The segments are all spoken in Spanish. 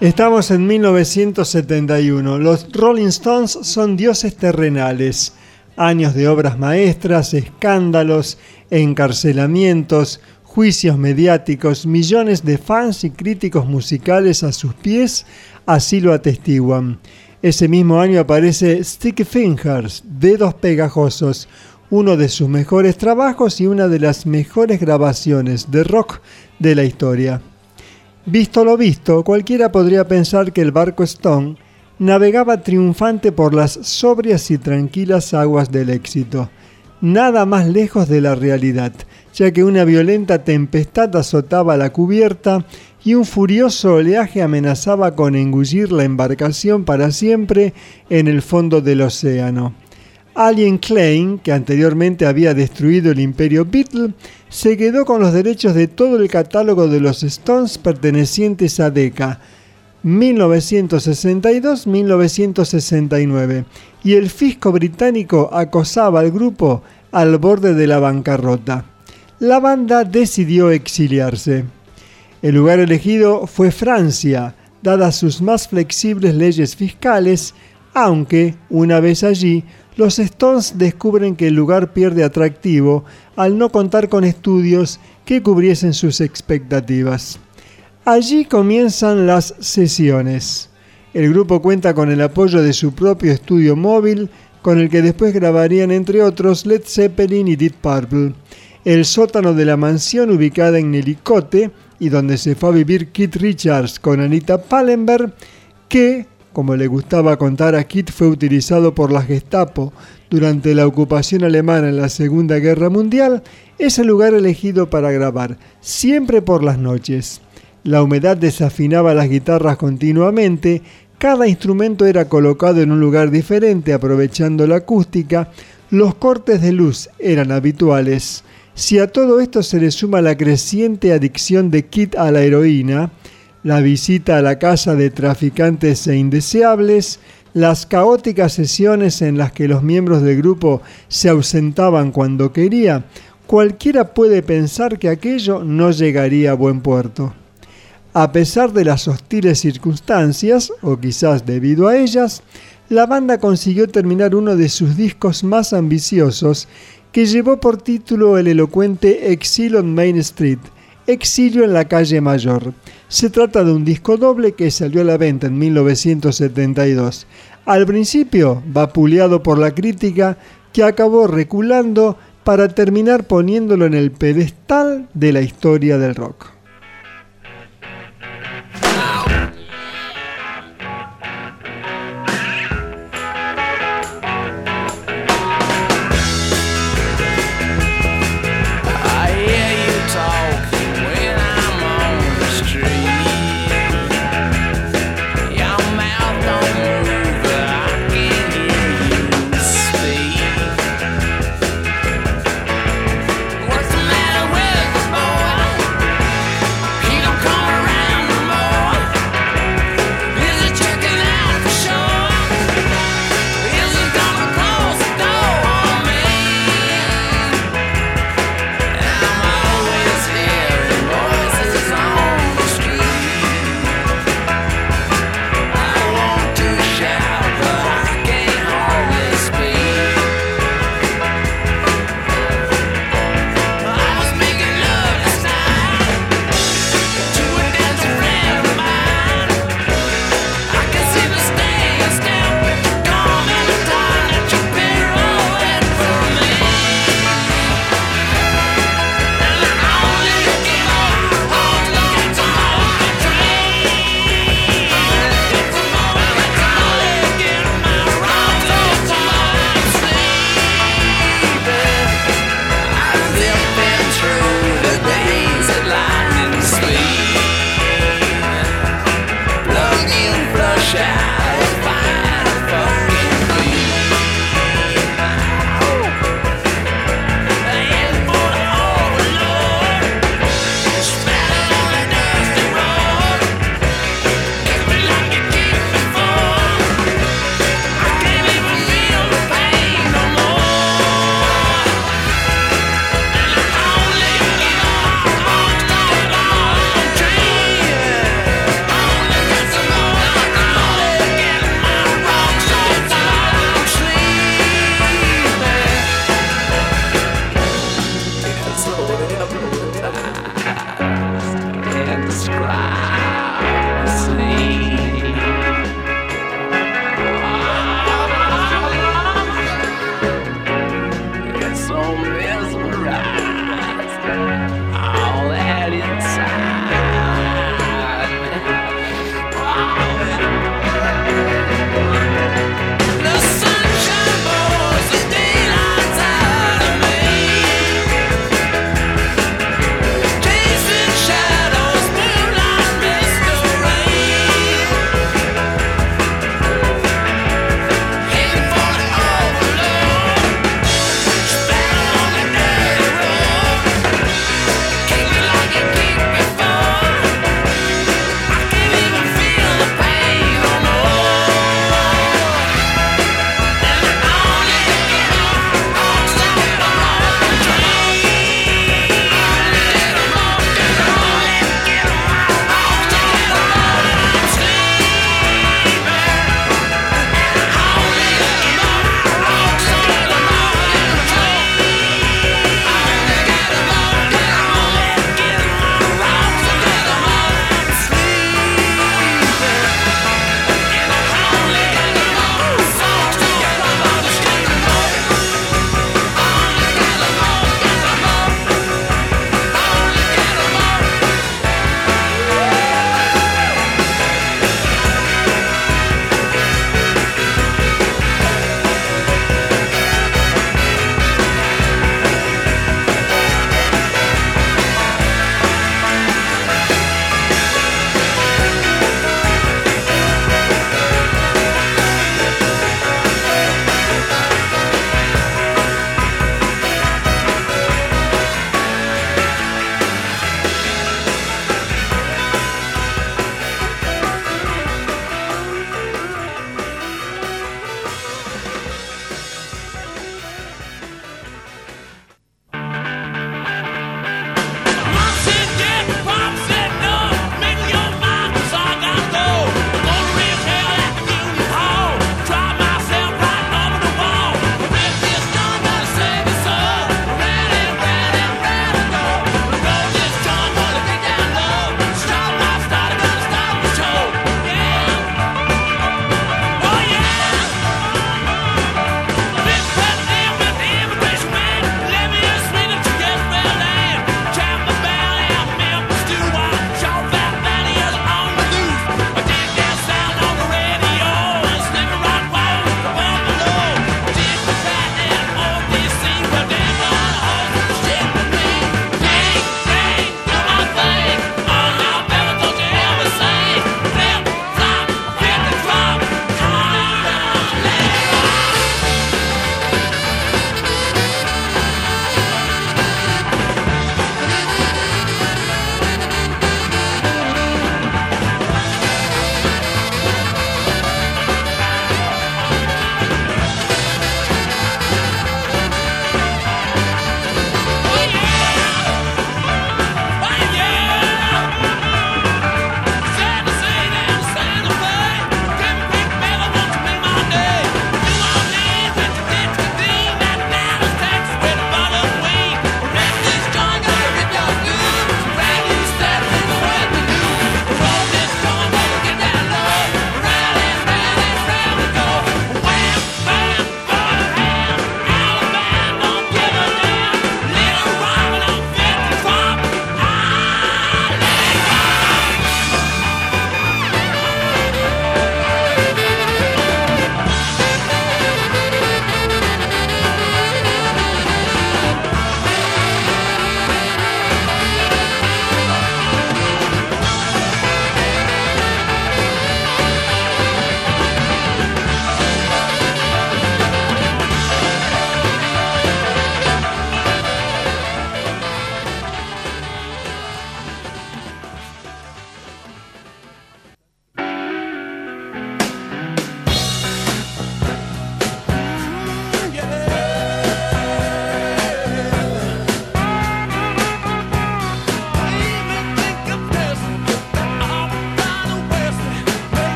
Estamos en 1971. Los Rolling Stones son dioses terrenales. Años de obras maestras, escándalos, encarcelamientos, juicios mediáticos, millones de fans y críticos musicales a sus pies así lo atestiguan. Ese mismo año aparece Sticky Fingers, Dedos Pegajosos, uno de sus mejores trabajos y una de las mejores grabaciones de rock de la historia. Visto lo visto, cualquiera podría pensar que el barco Stone navegaba triunfante por las sobrias y tranquilas aguas del éxito. Nada más lejos de la realidad, ya que una violenta tempestad azotaba la cubierta y un furioso oleaje amenazaba con engullir la embarcación para siempre en el fondo del océano. Alien Klein, que anteriormente había destruido el imperio Beatle, se quedó con los derechos de todo el catálogo de los Stones pertenecientes a Decca, 1962-1969, y el fisco británico acosaba al grupo al borde de la bancarrota. La banda decidió exiliarse. El lugar elegido fue Francia, dadas sus más flexibles leyes fiscales, aunque, una vez allí, los Stones descubren que el lugar pierde atractivo al no contar con estudios que cubriesen sus expectativas. Allí comienzan las sesiones. El grupo cuenta con el apoyo de su propio estudio móvil, con el que después grabarían entre otros Led Zeppelin y Deep Purple. El sótano de la mansión ubicada en Nelicote y donde se fue a vivir Keith Richards con Anita Pallenberg, que como le gustaba contar a Kit, fue utilizado por la Gestapo durante la ocupación alemana en la Segunda Guerra Mundial, es el lugar elegido para grabar, siempre por las noches. La humedad desafinaba las guitarras continuamente, cada instrumento era colocado en un lugar diferente aprovechando la acústica, los cortes de luz eran habituales. Si a todo esto se le suma la creciente adicción de Kit a la heroína, la visita a la casa de traficantes e indeseables, las caóticas sesiones en las que los miembros del grupo se ausentaban cuando quería, cualquiera puede pensar que aquello no llegaría a buen puerto. A pesar de las hostiles circunstancias, o quizás debido a ellas, la banda consiguió terminar uno de sus discos más ambiciosos, que llevó por título el elocuente Exile on Main Street, Exilio en la calle Mayor. Se trata de un disco doble que salió a la venta en 1972. Al principio, vapuleado por la crítica, que acabó reculando para terminar poniéndolo en el pedestal de la historia del rock.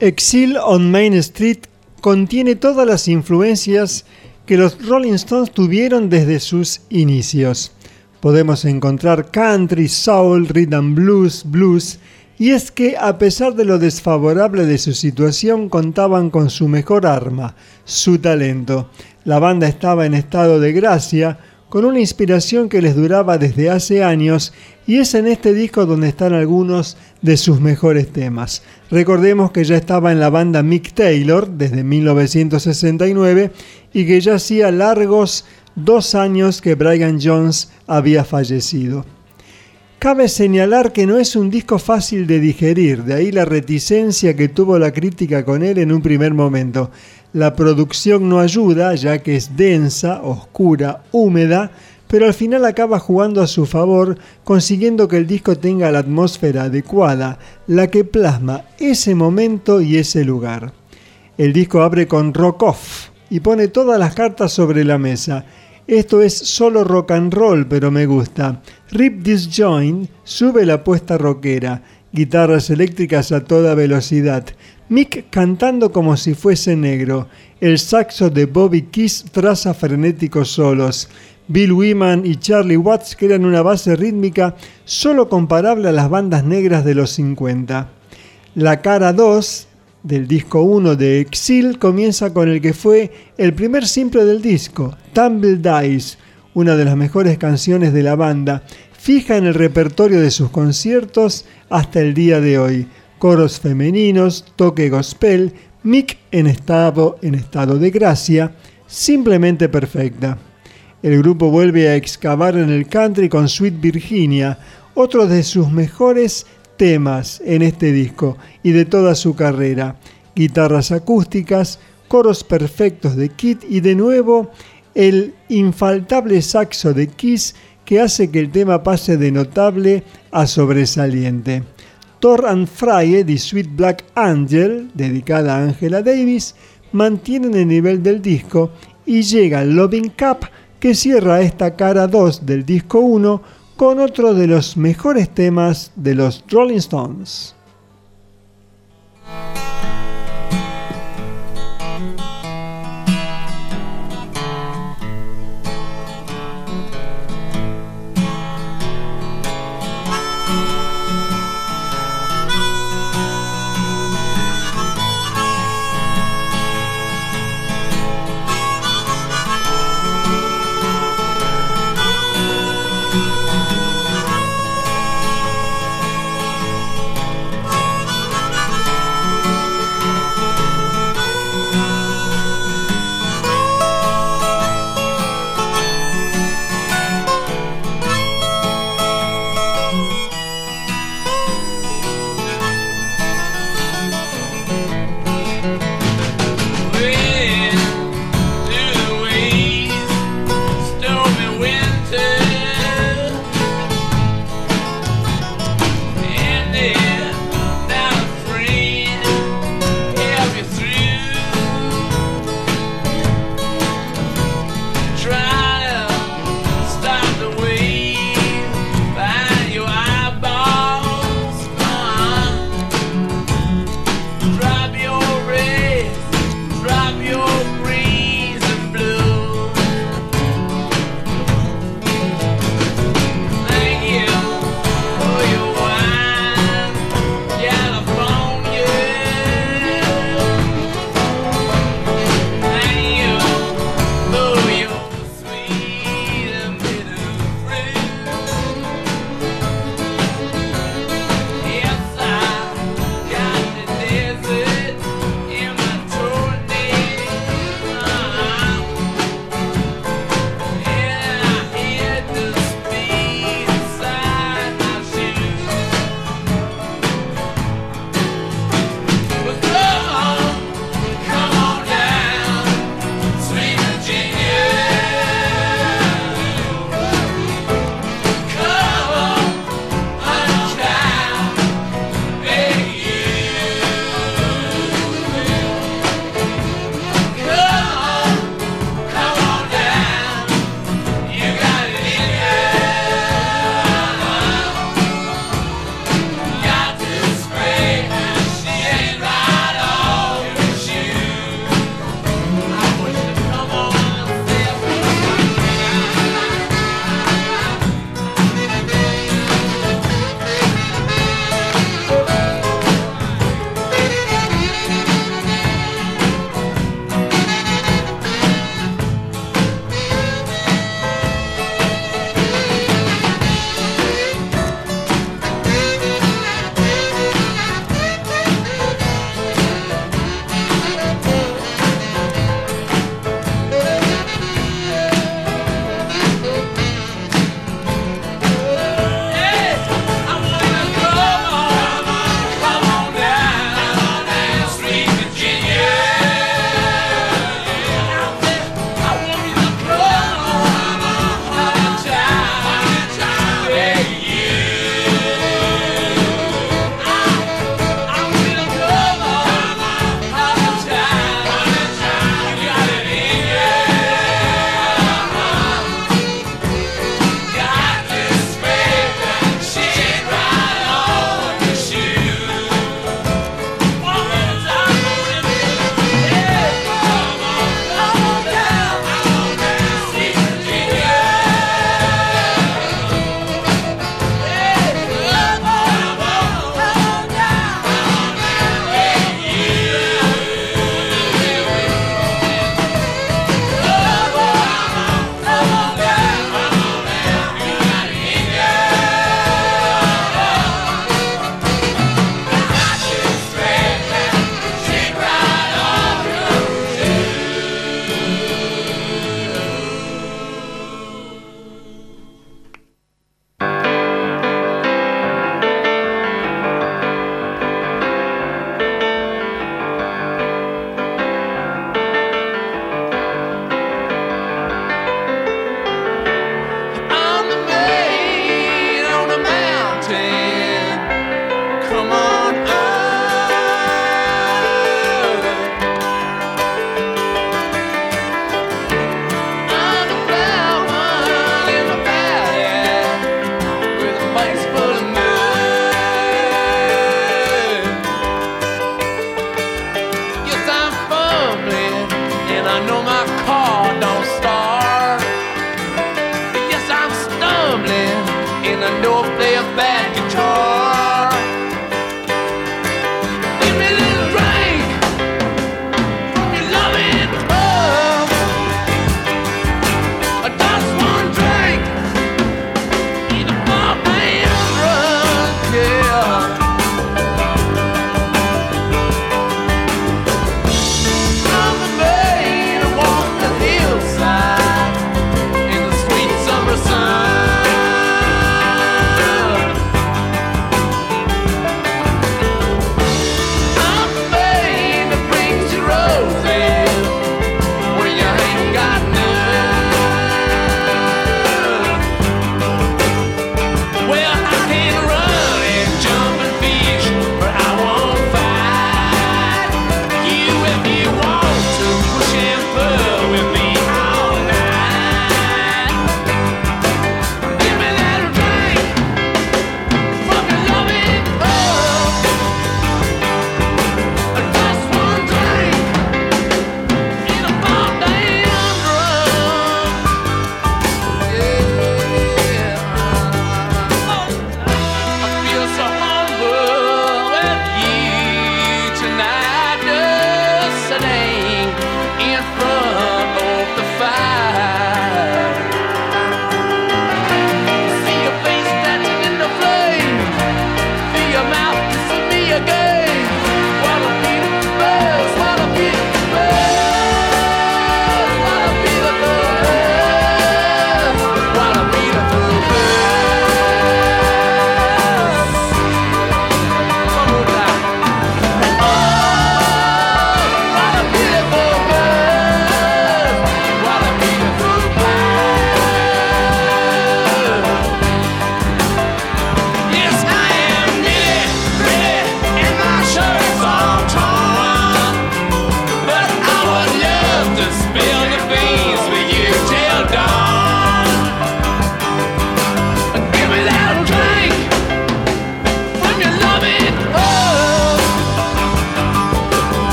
Exile on Main Street contiene todas las influencias que los Rolling Stones tuvieron desde sus inicios. Podemos encontrar country, soul, rhythm blues, blues, y es que a pesar de lo desfavorable de su situación contaban con su mejor arma, su talento. La banda estaba en estado de gracia, con una inspiración que les duraba desde hace años y es en este disco donde están algunos de sus mejores temas. Recordemos que ya estaba en la banda Mick Taylor desde 1969 y que ya hacía largos dos años que Brian Jones había fallecido. Cabe señalar que no es un disco fácil de digerir, de ahí la reticencia que tuvo la crítica con él en un primer momento. La producción no ayuda, ya que es densa, oscura, húmeda, pero al final acaba jugando a su favor, consiguiendo que el disco tenga la atmósfera adecuada, la que plasma ese momento y ese lugar. El disco abre con Rock Off y pone todas las cartas sobre la mesa. Esto es solo rock and roll, pero me gusta. Rip This sube la apuesta rockera, guitarras eléctricas a toda velocidad. Mick cantando como si fuese negro. El saxo de Bobby Kiss traza frenéticos solos. Bill Wyman y Charlie Watts crean una base rítmica solo comparable a las bandas negras de los 50. La cara 2 del disco 1 de Exil comienza con el que fue el primer simple del disco, Tumble Dice, una de las mejores canciones de la banda, fija en el repertorio de sus conciertos hasta el día de hoy coros femeninos, toque gospel, Mick en estado, en estado de gracia, simplemente perfecta. El grupo vuelve a excavar en el country con Sweet Virginia, otro de sus mejores temas en este disco y de toda su carrera. Guitarras acústicas, coros perfectos de Kit y de nuevo el infaltable saxo de Kiss que hace que el tema pase de notable a sobresaliente. Thor and Frye de Sweet Black Angel, dedicada a Angela Davis, mantienen el nivel del disco y llega Loving Cup que cierra esta cara 2 del disco 1 con otro de los mejores temas de los Rolling Stones.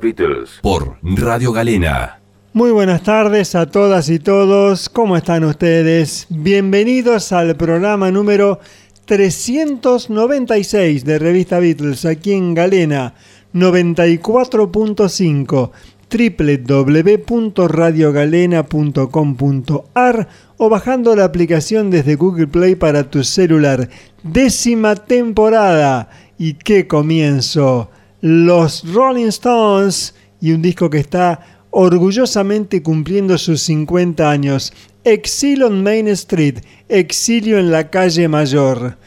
Beatles por Radio Galena. Muy buenas tardes a todas y todos, ¿cómo están ustedes? Bienvenidos al programa número 396 de Revista Beatles aquí en Galena 94.5 www.radiogalena.com.ar o bajando la aplicación desde Google Play para tu celular. Décima temporada. ¿Y qué comienzo? Los Rolling Stones y un disco que está orgullosamente cumpliendo sus 50 años. Exilio en Main Street, exilio en la calle Mayor.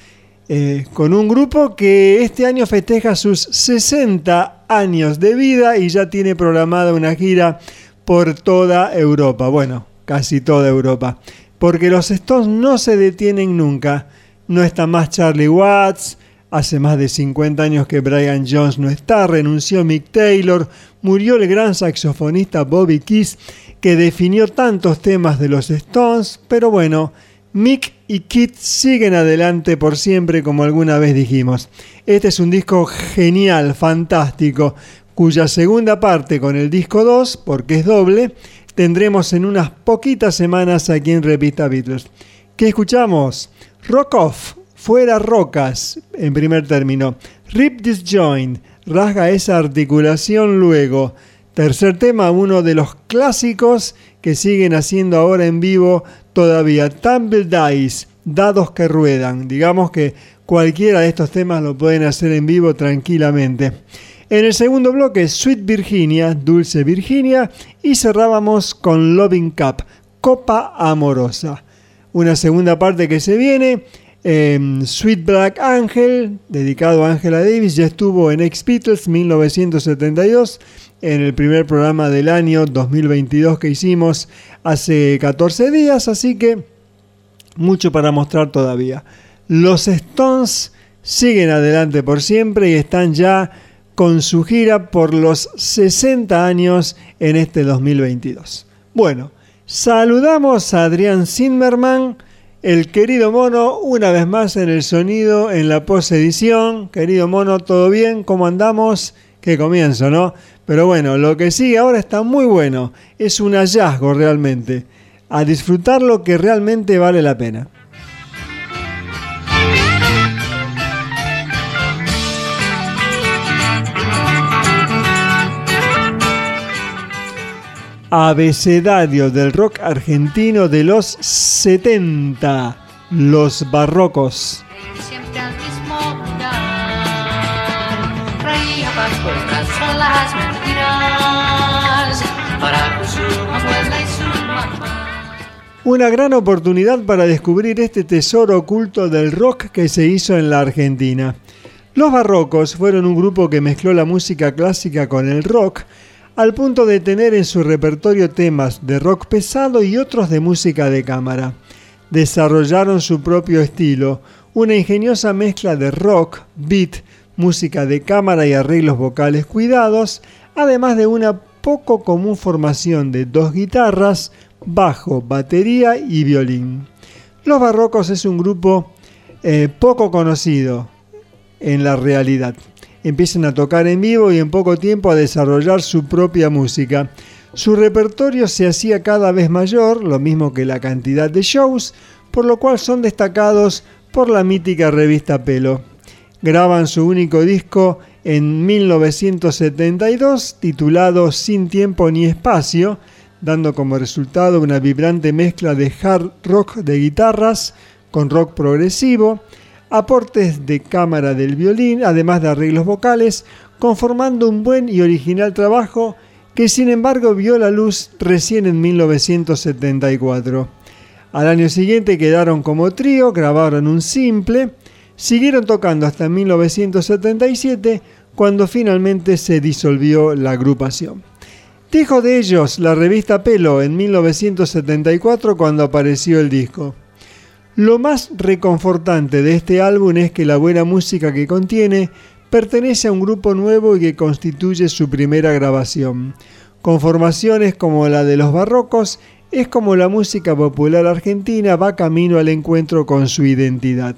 Eh, con un grupo que este año festeja sus 60 años de vida y ya tiene programada una gira por toda Europa. Bueno, casi toda Europa. Porque los Stones no se detienen nunca. No está más Charlie Watts, Hace más de 50 años que Brian Jones no está, renunció Mick Taylor, murió el gran saxofonista Bobby Keys, que definió tantos temas de los Stones, pero bueno, Mick y Kit siguen adelante por siempre, como alguna vez dijimos. Este es un disco genial, fantástico, cuya segunda parte con el disco 2, porque es doble, tendremos en unas poquitas semanas aquí en Revista Beatles. ¿Qué escuchamos? Rock Off, fuera rocas, en primer término. Rip this joint, rasga esa articulación luego. Tercer tema, uno de los clásicos que siguen haciendo ahora en vivo todavía. Tumble Dice, dados que ruedan. Digamos que cualquiera de estos temas lo pueden hacer en vivo tranquilamente. En el segundo bloque, Sweet Virginia, Dulce Virginia, y cerrábamos con Loving Cup, Copa Amorosa. Una segunda parte que se viene, Sweet Black Angel, dedicado a Angela Davis, ya estuvo en Ex Beatles 1972, en el primer programa del año 2022 que hicimos hace 14 días, así que mucho para mostrar todavía. Los Stones siguen adelante por siempre y están ya con su gira por los 60 años en este 2022. Bueno, saludamos a Adrián Zimmerman, el querido mono, una vez más en el sonido, en la posedición. Querido mono, ¿todo bien? ¿Cómo andamos? Qué comienzo, ¿no? Pero bueno, lo que sigue ahora está muy bueno. Es un hallazgo realmente. A disfrutar lo que realmente vale la pena. Abecedario del rock argentino de los 70, los barrocos. Una gran oportunidad para descubrir este tesoro oculto del rock que se hizo en la Argentina. Los Barrocos fueron un grupo que mezcló la música clásica con el rock al punto de tener en su repertorio temas de rock pesado y otros de música de cámara. Desarrollaron su propio estilo, una ingeniosa mezcla de rock, beat, música de cámara y arreglos vocales cuidados, además de una poco común formación de dos guitarras, bajo, batería y violín. Los Barrocos es un grupo eh, poco conocido en la realidad empiezan a tocar en vivo y en poco tiempo a desarrollar su propia música. Su repertorio se hacía cada vez mayor, lo mismo que la cantidad de shows, por lo cual son destacados por la mítica revista Pelo. Graban su único disco en 1972 titulado Sin tiempo ni espacio, dando como resultado una vibrante mezcla de hard rock de guitarras con rock progresivo, aportes de cámara del violín, además de arreglos vocales, conformando un buen y original trabajo que sin embargo vio la luz recién en 1974. Al año siguiente quedaron como trío, grabaron un simple, siguieron tocando hasta 1977 cuando finalmente se disolvió la agrupación. Dijo de ellos la revista Pelo en 1974 cuando apareció el disco. Lo más reconfortante de este álbum es que la buena música que contiene pertenece a un grupo nuevo y que constituye su primera grabación. Con formaciones como la de los barrocos, es como la música popular argentina va camino al encuentro con su identidad.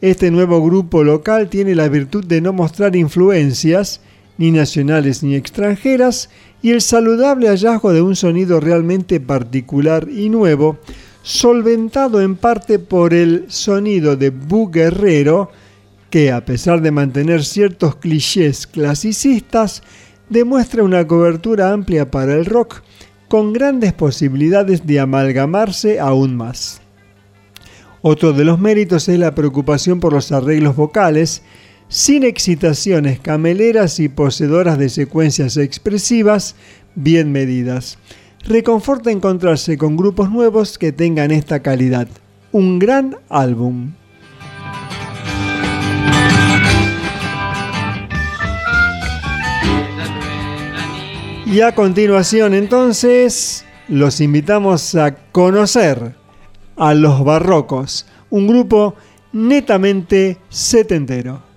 Este nuevo grupo local tiene la virtud de no mostrar influencias, ni nacionales ni extranjeras, y el saludable hallazgo de un sonido realmente particular y nuevo, solventado en parte por el sonido de Bu Guerrero, que a pesar de mantener ciertos clichés clasicistas, demuestra una cobertura amplia para el rock, con grandes posibilidades de amalgamarse aún más. Otro de los méritos es la preocupación por los arreglos vocales, sin excitaciones cameleras y poseedoras de secuencias expresivas bien medidas reconforta encontrarse con grupos nuevos que tengan esta calidad. Un gran álbum. Y a continuación entonces los invitamos a conocer a los Barrocos, un grupo netamente setentero.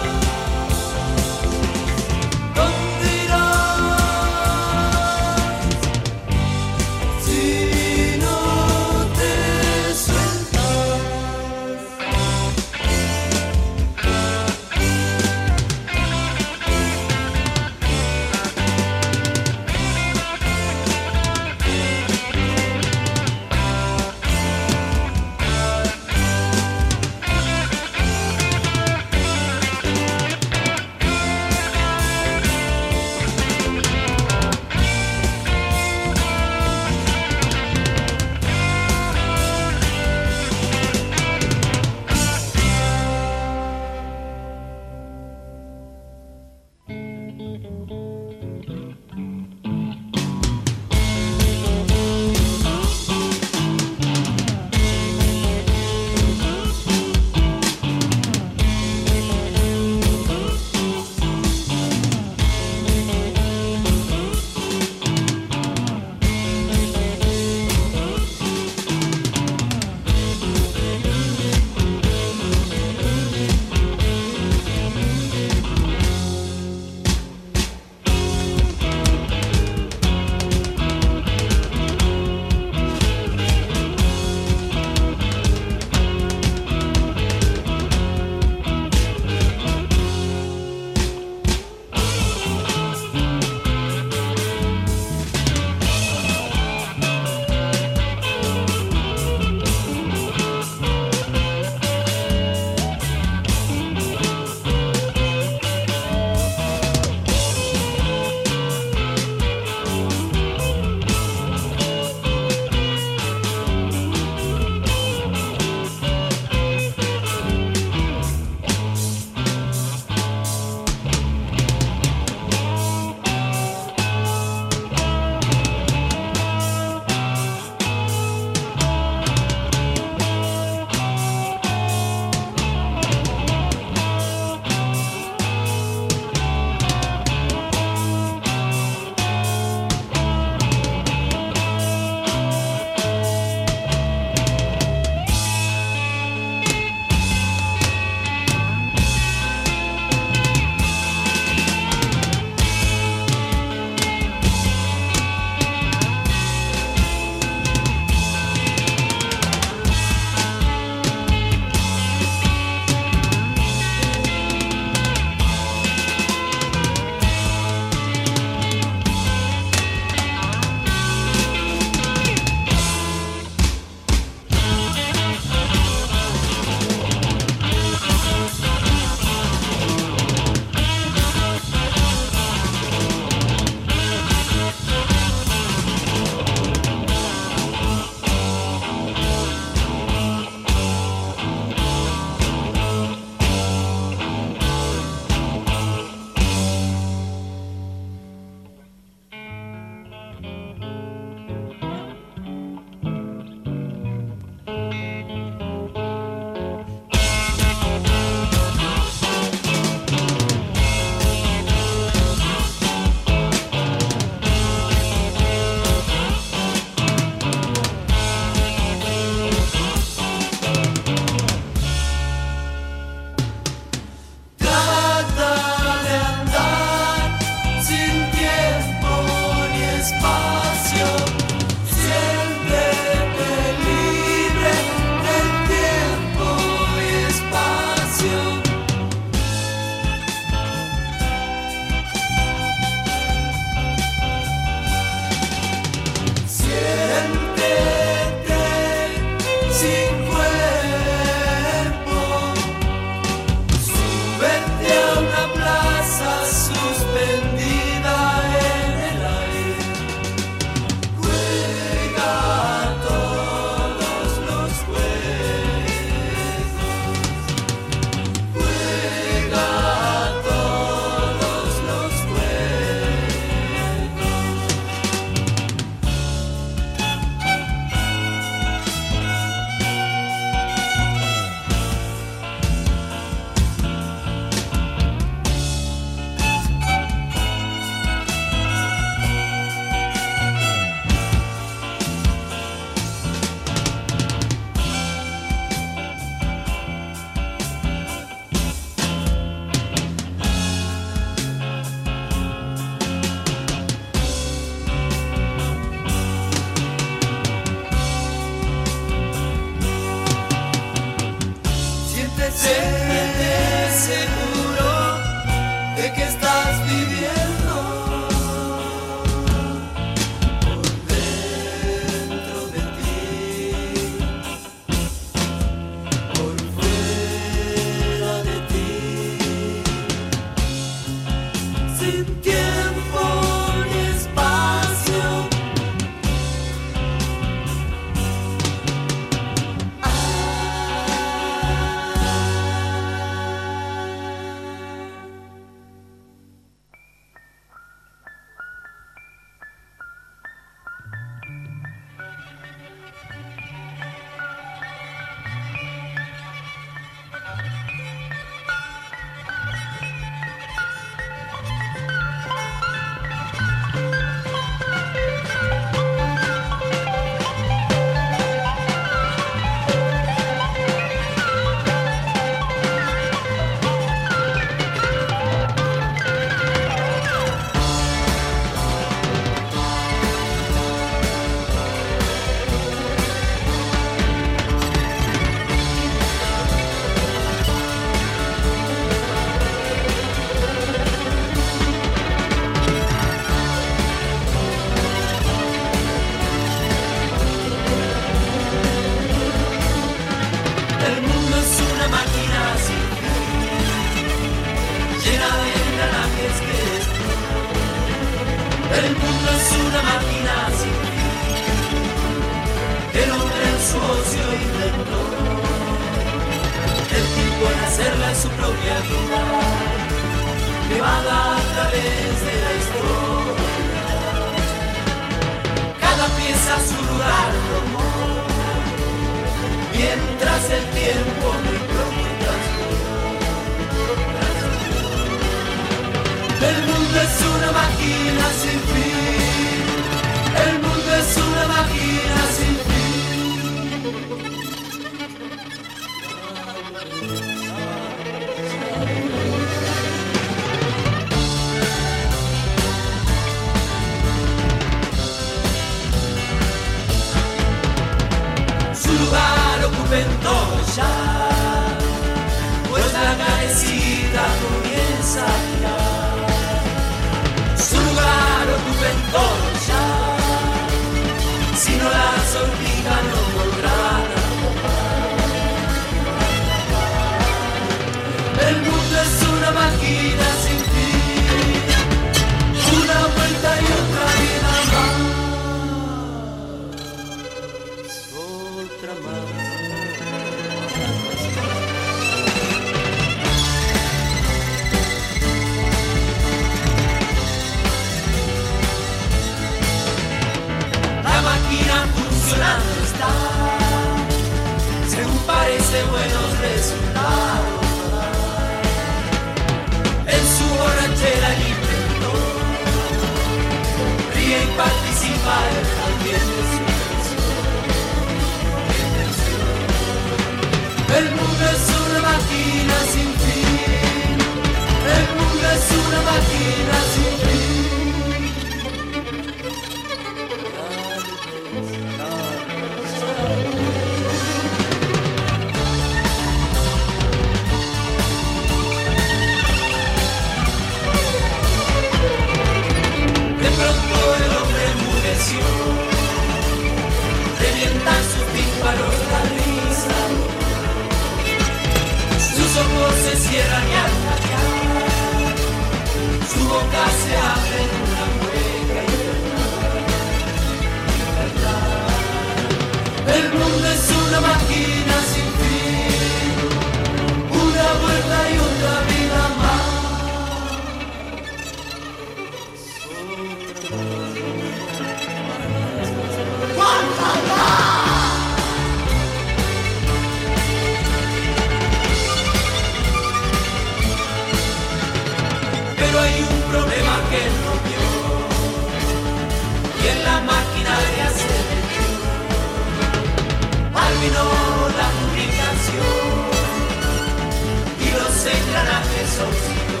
Oxidó.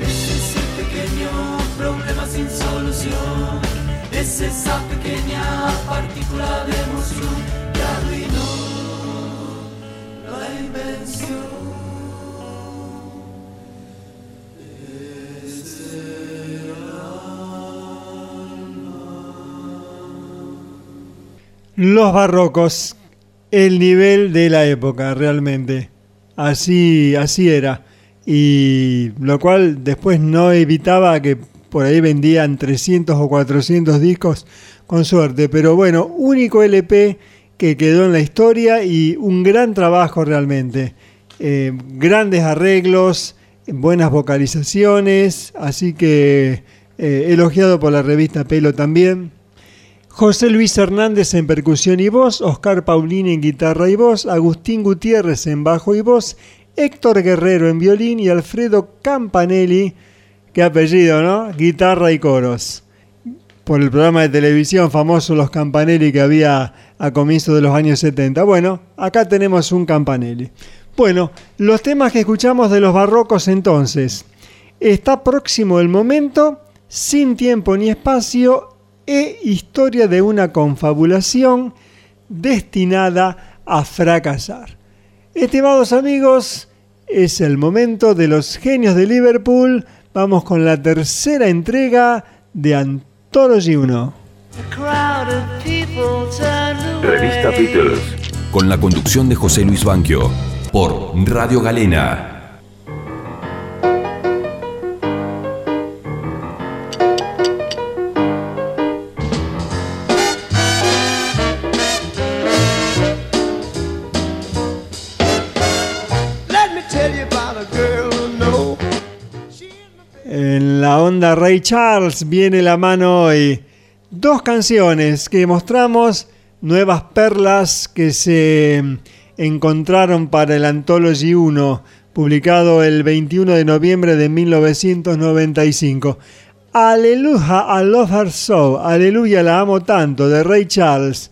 Es ese pequeño problema sin solución, es esa pequeña partícula de emoción que la invención. Los barrocos, el nivel de la época realmente. Así, así era. Y lo cual después no evitaba que por ahí vendían 300 o 400 discos con suerte. Pero bueno, único LP que quedó en la historia y un gran trabajo realmente. Eh, grandes arreglos, buenas vocalizaciones, así que eh, elogiado por la revista Pelo también. José Luis Hernández en percusión y voz, Oscar Paulini en guitarra y voz, Agustín Gutiérrez en bajo y voz, Héctor Guerrero en violín y Alfredo Campanelli, qué apellido, ¿no? Guitarra y coros. Por el programa de televisión famoso Los Campanelli que había a comienzos de los años 70. Bueno, acá tenemos un Campanelli. Bueno, los temas que escuchamos de los barrocos entonces. Está próximo el momento, sin tiempo ni espacio, e historia de una confabulación destinada a fracasar. Estimados amigos, es el momento de los genios de Liverpool. Vamos con la tercera entrega de Anthology 1. Revista Beatles. Con la conducción de José Luis Banquio. Por Radio Galena. Ray Charles viene la mano hoy. Dos canciones que mostramos, nuevas perlas que se encontraron para el Anthology 1, publicado el 21 de noviembre de 1995. Aleluya, I love her so, Aleluya, la amo tanto, de Ray Charles,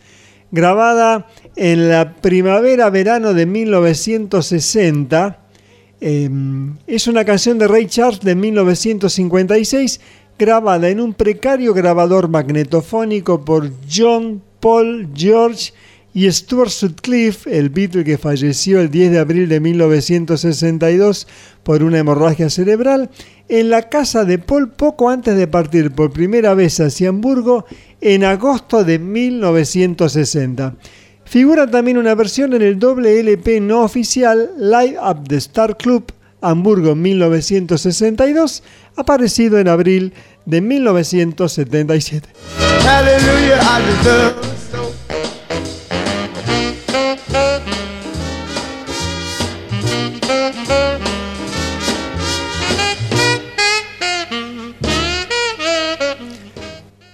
grabada en la primavera-verano de 1960 Em, es una canción de Ray Charles de 1956 grabada en un precario grabador magnetofónico por John, Paul, George y Stuart Sutcliffe, el Beatle que falleció el 10 de abril de 1962 por una hemorragia cerebral, en la casa de Paul poco antes de partir por primera vez hacia Hamburgo en agosto de 1960. Figura también una versión en el doble LP no oficial Live Up the Star Club Hamburgo 1962, aparecido en abril de 1977.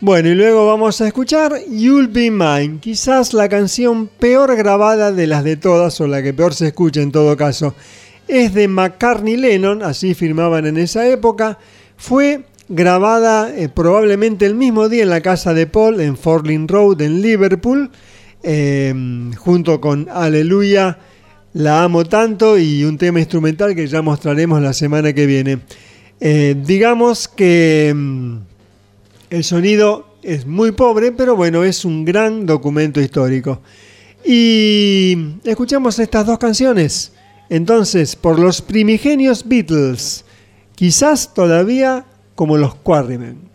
Bueno, y luego vamos a escuchar You'll Be Mine, quizás la canción peor grabada de las de todas, o la que peor se escucha en todo caso. Es de McCartney Lennon, así firmaban en esa época. Fue grabada eh, probablemente el mismo día en la casa de Paul, en Forlin Road, en Liverpool, em, junto con Aleluya, La Amo Tanto y un tema instrumental que ya mostraremos la semana que viene. Eh, digamos que em, el sonido es muy pobre, pero bueno, es un gran documento histórico. Y escuchamos estas dos canciones. Entonces, por los primigenios Beatles, quizás todavía como los Quarrymen.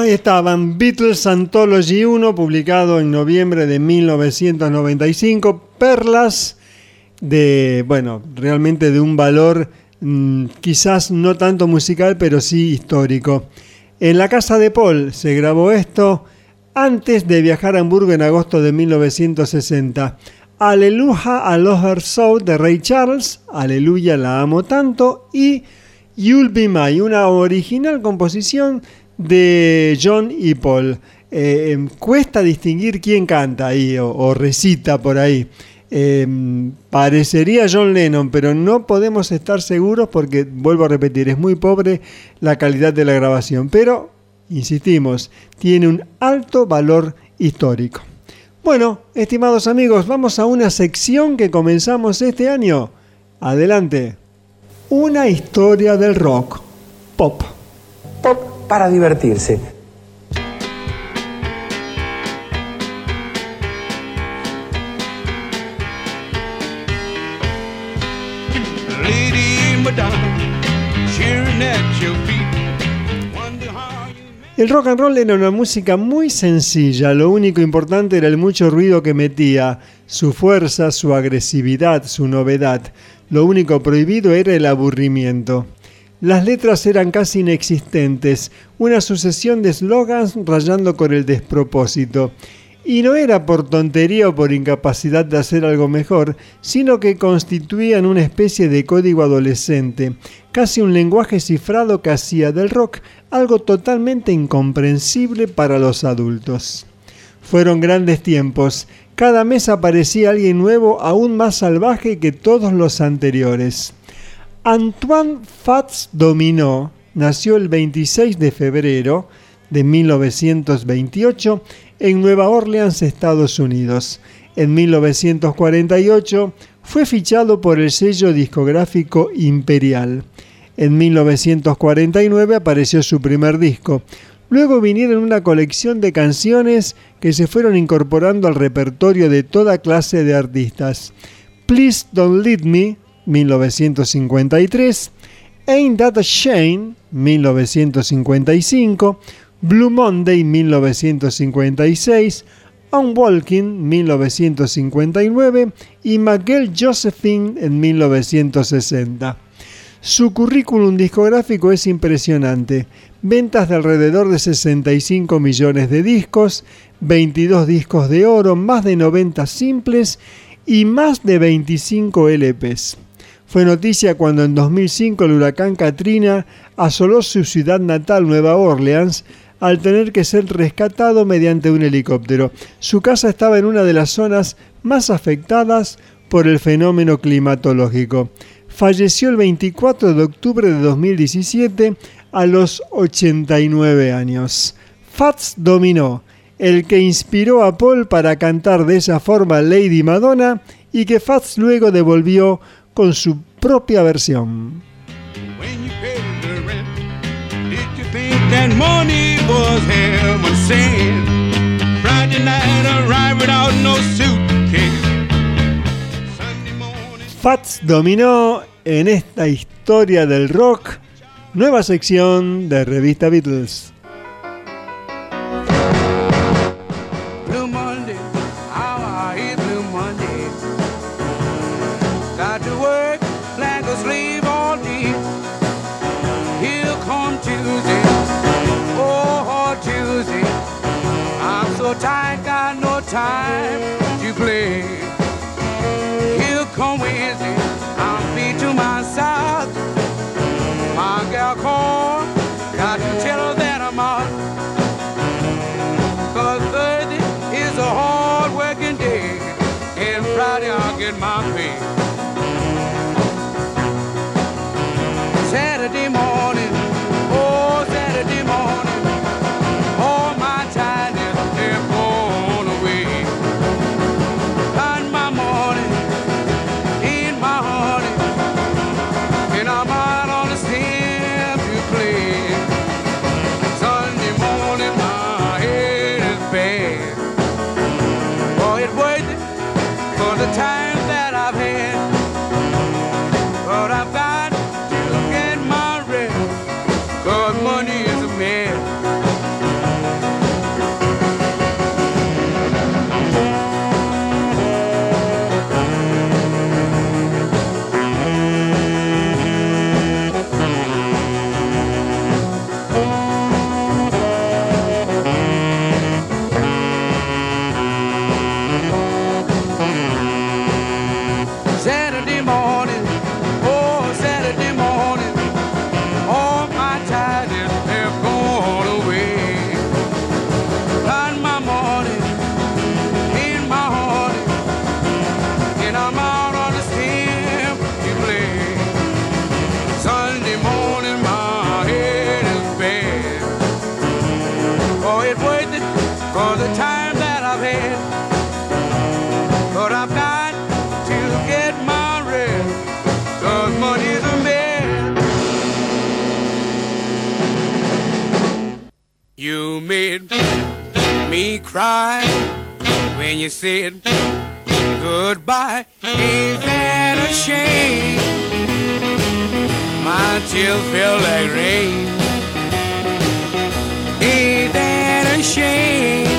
Ahí estaban Beatles Anthology 1, publicado en noviembre de 1995, perlas de, bueno, realmente de un valor mm, quizás no tanto musical, pero sí histórico. En la casa de Paul se grabó esto antes de viajar a Hamburgo en agosto de 1960. Aleluja a Love Her So de Ray Charles, Aleluya la amo tanto y You'll Be My, una original composición de John y Paul. Eh, em, cuesta distinguir quién canta ahí o, recita por ahí. Eh, parecería John Lennon, pero no podemos estar seguros porque, vuelvo a repetir, es muy pobre la calidad de la grabación. Pero, insistimos, tiene un alto valor histórico. Bueno, estimados amigos, vamos a una sección que comenzamos este año. Adelante. Una historia del rock. Pop. Pop para divertirse. El rock and roll era una música muy sencilla, lo único importante era el mucho ruido que metía, su fuerza, su agresividad, su novedad. Lo único prohibido era el aburrimiento. Las letras eran casi inexistentes, una sucesión de eslogans rayando con el despropósito. Y no era por tontería o por incapacidad de hacer algo mejor, sino que constituían una especie de código adolescente, casi un lenguaje cifrado que hacía del rock algo totalmente incomprensible para los adultos. Fueron grandes tiempos, cada mes aparecía alguien nuevo aún más salvaje que todos los anteriores. Antoine Fats Dominó nació el 26 de febrero de 1928 en Nueva Orleans, Estados Unidos. En 1948 fue fichado por el sello discográfico Imperial. En 1949 apareció su primer disco. Luego vinieron una colección de canciones que se fueron incorporando al repertorio de toda clase de artistas. Please Don't Lead Me, 1953, Ain't That a Shame, 1955, Blue Monday, 1956, On Walking, 1959 y McGill Josephine en 1960. Su currículum discográfico es impresionante. Ventas de alrededor de 65 millones de discos, 22 discos de oro, más de 90 simples y más de 25 LPs. Fue noticia cuando en 2005 el huracán Katrina asoló su ciudad natal, Nueva Orleans, al tener que ser rescatado mediante un helicóptero. Su casa estaba en una de las zonas más afectadas por el fenómeno climatológico. Falleció el 24 de octubre de 2017 a los 89 años. Fats dominó, el que inspiró a Paul para cantar de esa forma Lady Madonna y que Fats luego devolvió con su propia versión. Fats dominó en esta historia del rock, nueva sección de revista Beatles. You said goodbye. Ain't that a shame? My tears feel like rain. Ain't that a shame?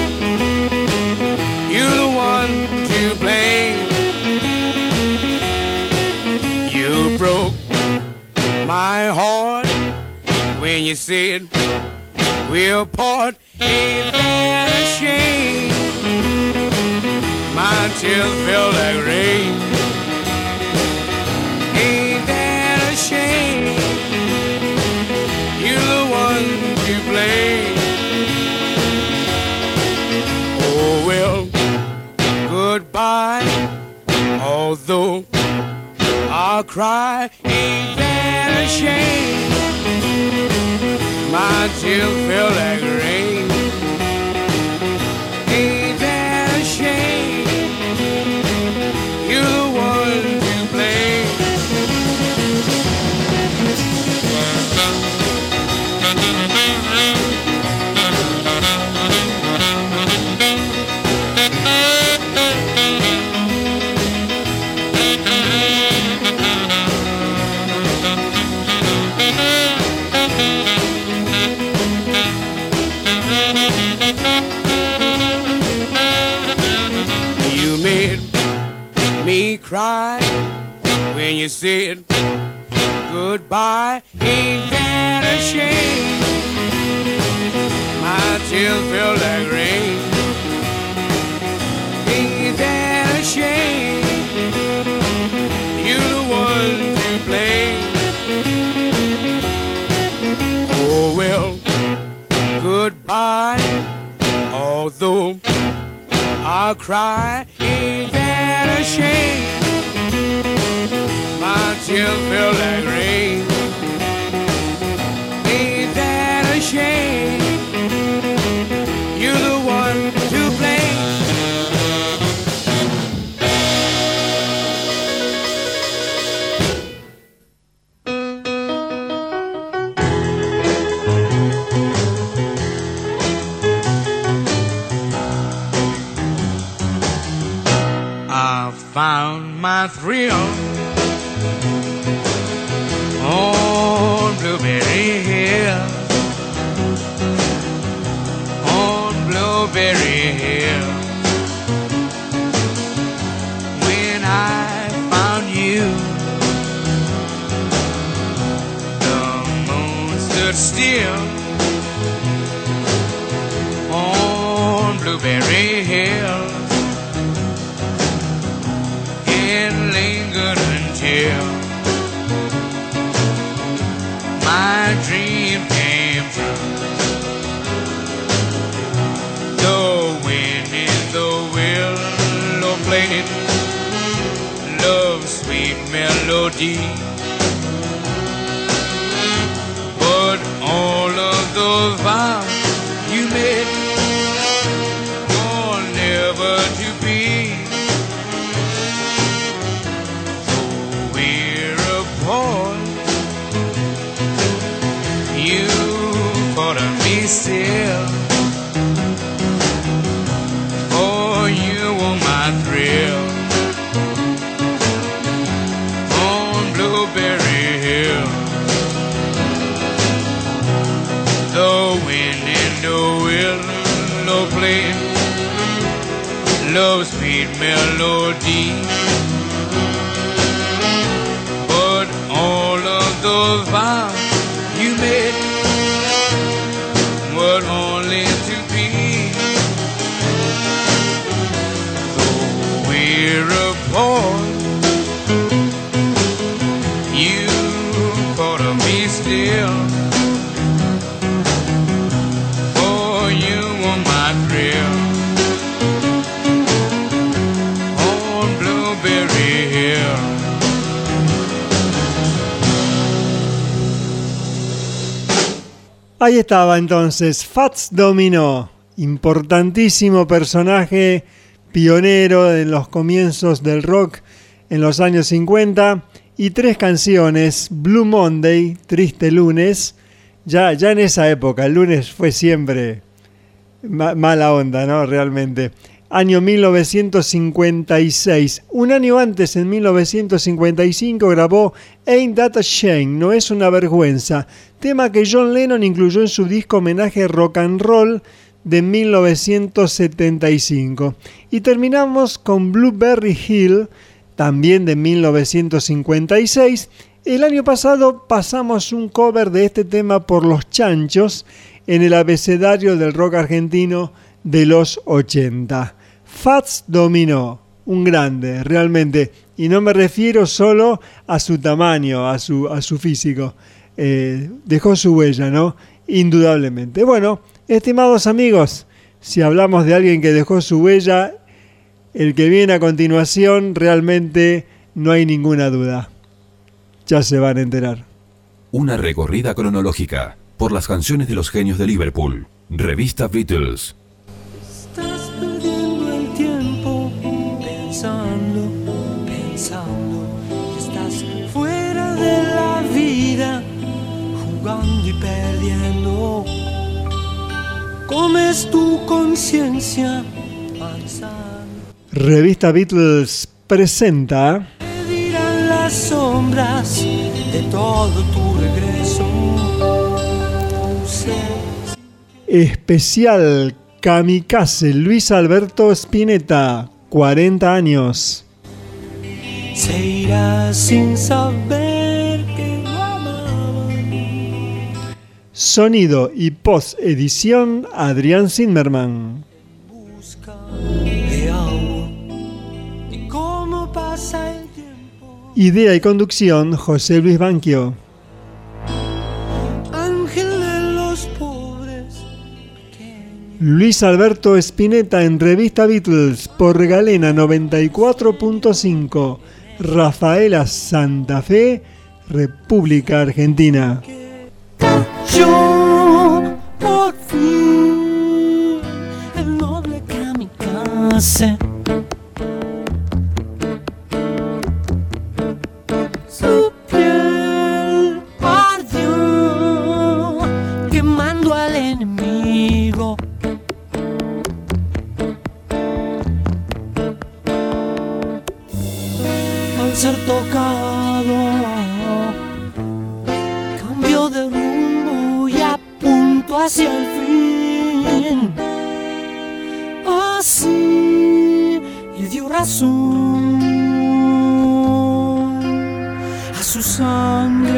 You're the one to blame. You broke my heart when you said we'll part. Ain't Tears feel like rain. Ain't that a shame? You're the one to blame. Oh well, goodbye. Although I'll cry, ain't that a shame? My tears feel like rain. Cry, ain't that a shame? My tears feel like Ahí estaba entonces Fats Domino, importantísimo personaje, pionero en los comienzos del rock en los años 50 y tres canciones, Blue Monday, Triste Lunes, ya, ya en esa época, el lunes fue siempre ma- mala onda, ¿no? Realmente. Año 1956. Un año antes, en 1955, grabó Ain't That a Shame, No es una vergüenza, tema que John Lennon incluyó en su disco homenaje rock and roll de 1975. Y terminamos con Blueberry Hill, también de 1956. El año pasado pasamos un cover de este tema por los chanchos en el abecedario del rock argentino de los 80. Fats dominó, un grande, realmente. Y no me refiero solo a su tamaño, a su, a su físico. Eh, dejó su huella, ¿no? Indudablemente. Bueno, estimados amigos, si hablamos de alguien que dejó su huella, el que viene a continuación realmente no hay ninguna duda. Ya se van a enterar. Una recorrida cronológica por las canciones de los genios de Liverpool. Revista Beatles. Jugando y perdiendo. Comes tu conciencia. Revista Beatles presenta Te dirán las sombras de todo tu regreso. Especial Kamikaze Luis Alberto Spinetta, 40 años. Se irá sin saber Sonido y post edición Adrián Zimmerman. Idea y conducción José Luis Banquio. Luis Alberto Spinetta en Revista Beatles por Galena 94.5. Rafaela Santa Fe, República Argentina. Su piel ardió quemando al enemigo. Al ser tocado Cambio de rumbo y apunto hacia el le dio razón a su sangre.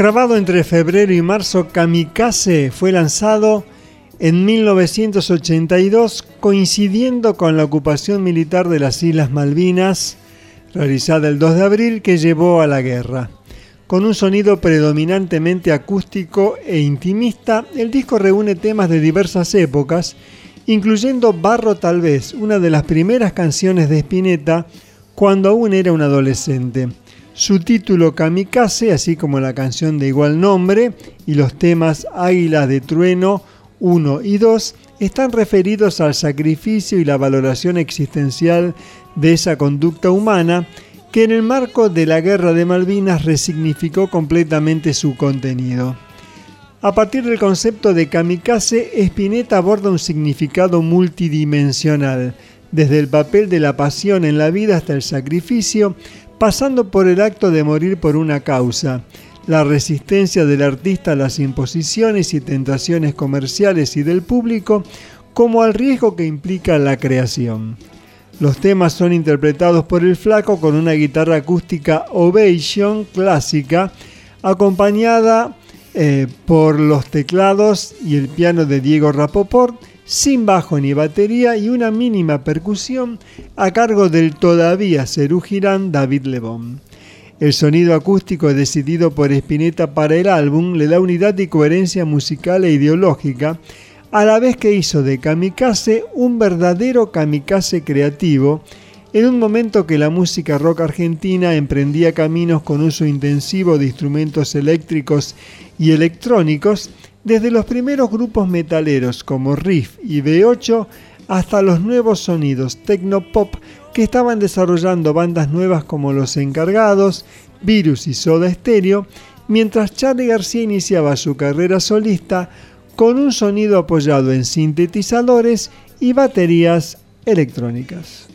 Grabado entre febrero y marzo, Kamikaze fue lanzado en 1982 coincidiendo con la ocupación militar de las Islas Malvinas, realizada el 2 de abril, que llevó a la guerra. Con un sonido predominantemente acústico e intimista, el disco reúne temas de diversas épocas, incluyendo Barro tal vez, una de las primeras canciones de Spinetta cuando aún era un adolescente. Su título Kamikaze, así como la canción de igual nombre y los temas Águilas de Trueno 1 y 2, están referidos al sacrificio y la valoración existencial de esa conducta humana que en el marco de la Guerra de Malvinas resignificó completamente su contenido. A partir del concepto de kamikaze, Spinetta aborda un significado multidimensional, desde el papel de la pasión en la vida hasta el sacrificio, pasando por el acto de morir por una causa, la resistencia del artista a las imposiciones y tentaciones comerciales y del público, como al riesgo que implica la creación. Los temas son interpretados por el flaco con una guitarra acústica Ovation clásica, acompañada eh, por los teclados y el piano de Diego Rapoport, sin bajo ni batería y una mínima percusión a cargo del todavía Cerú Girán David Lebón. El sonido acústico decidido por Spinetta para el álbum le da unidad y coherencia musical e ideológica, a la vez que hizo de Kamikaze un verdadero kamikaze creativo, en un momento que la música rock argentina emprendía caminos con uso intensivo de instrumentos eléctricos y electrónicos, desde los primeros grupos metaleros como Riff y B8 hasta los nuevos sonidos techno-pop que estaban desarrollando bandas nuevas como Los Encargados, Virus y Soda Stereo, mientras Charlie García iniciaba su carrera solista con un sonido apoyado en sintetizadores y baterías electrónicas.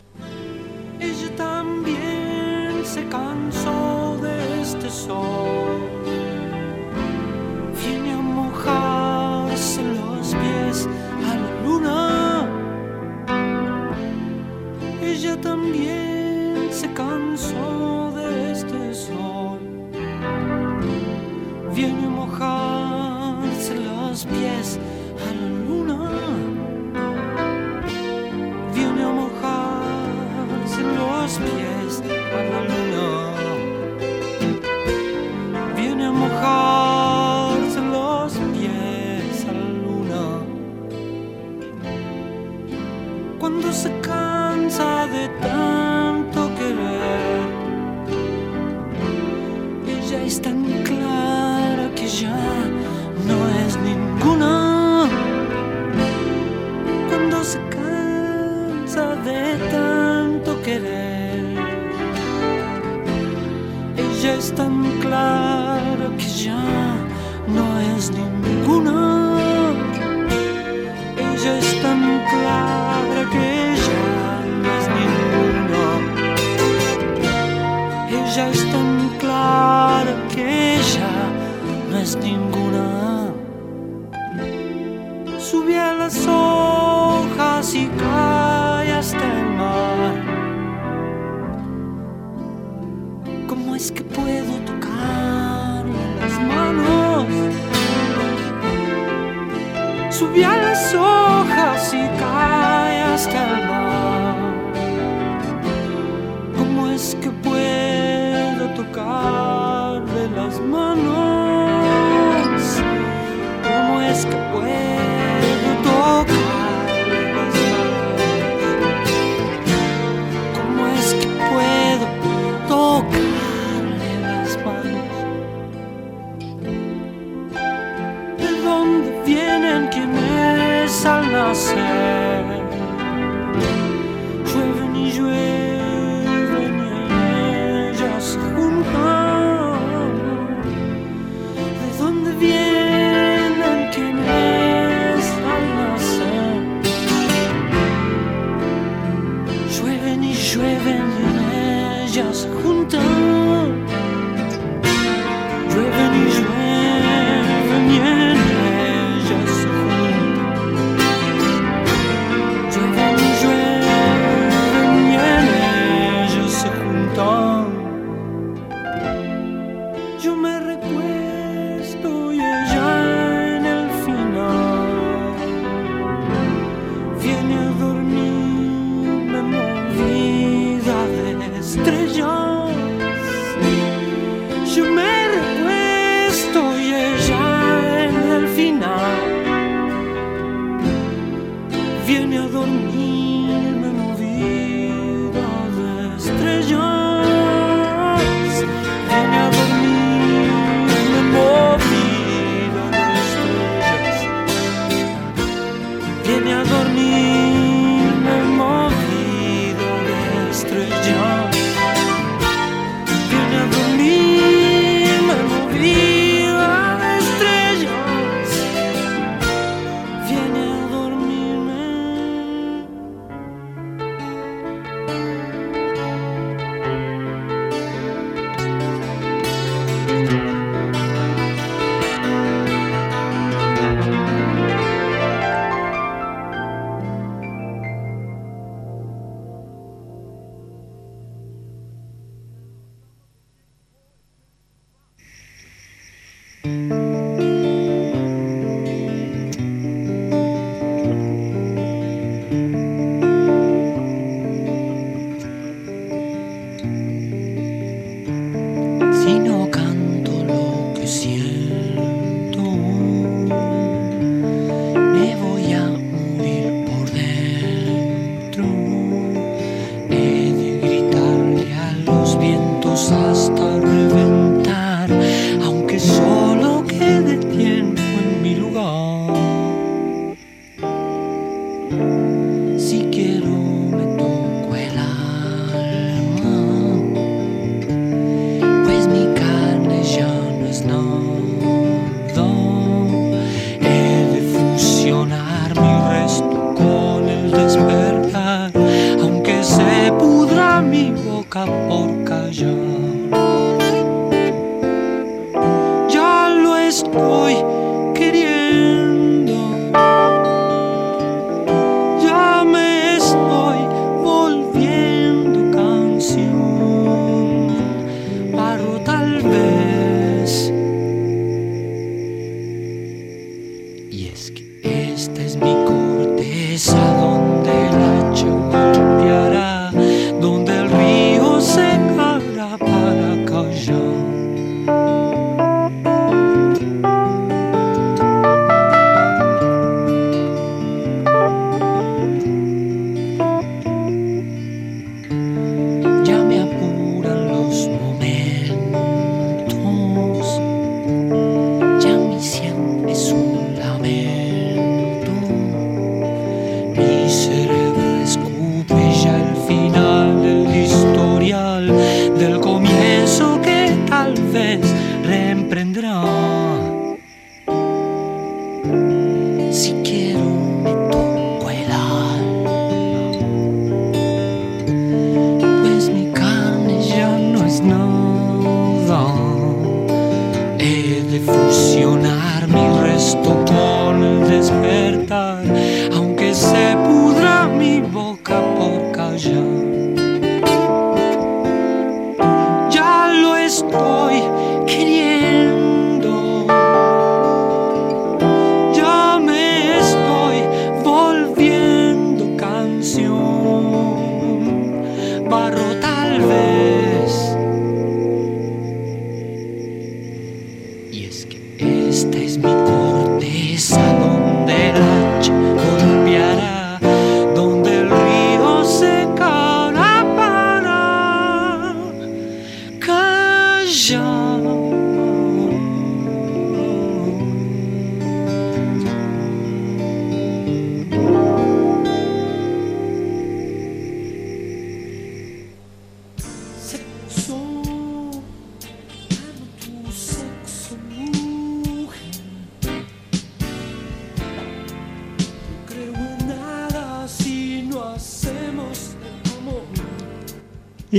pies a la luna. Viene a mojarse los pies a la luna. Viene a mojarse los pies a la luna. Cuando se cansa de tanto de tanto querer. Ella es tan clara que ya no es ninguna. Ella es tan clara que ya no es ninguna. Ella es tan clara que ya no es ninguna. Subí a las hojas y cae.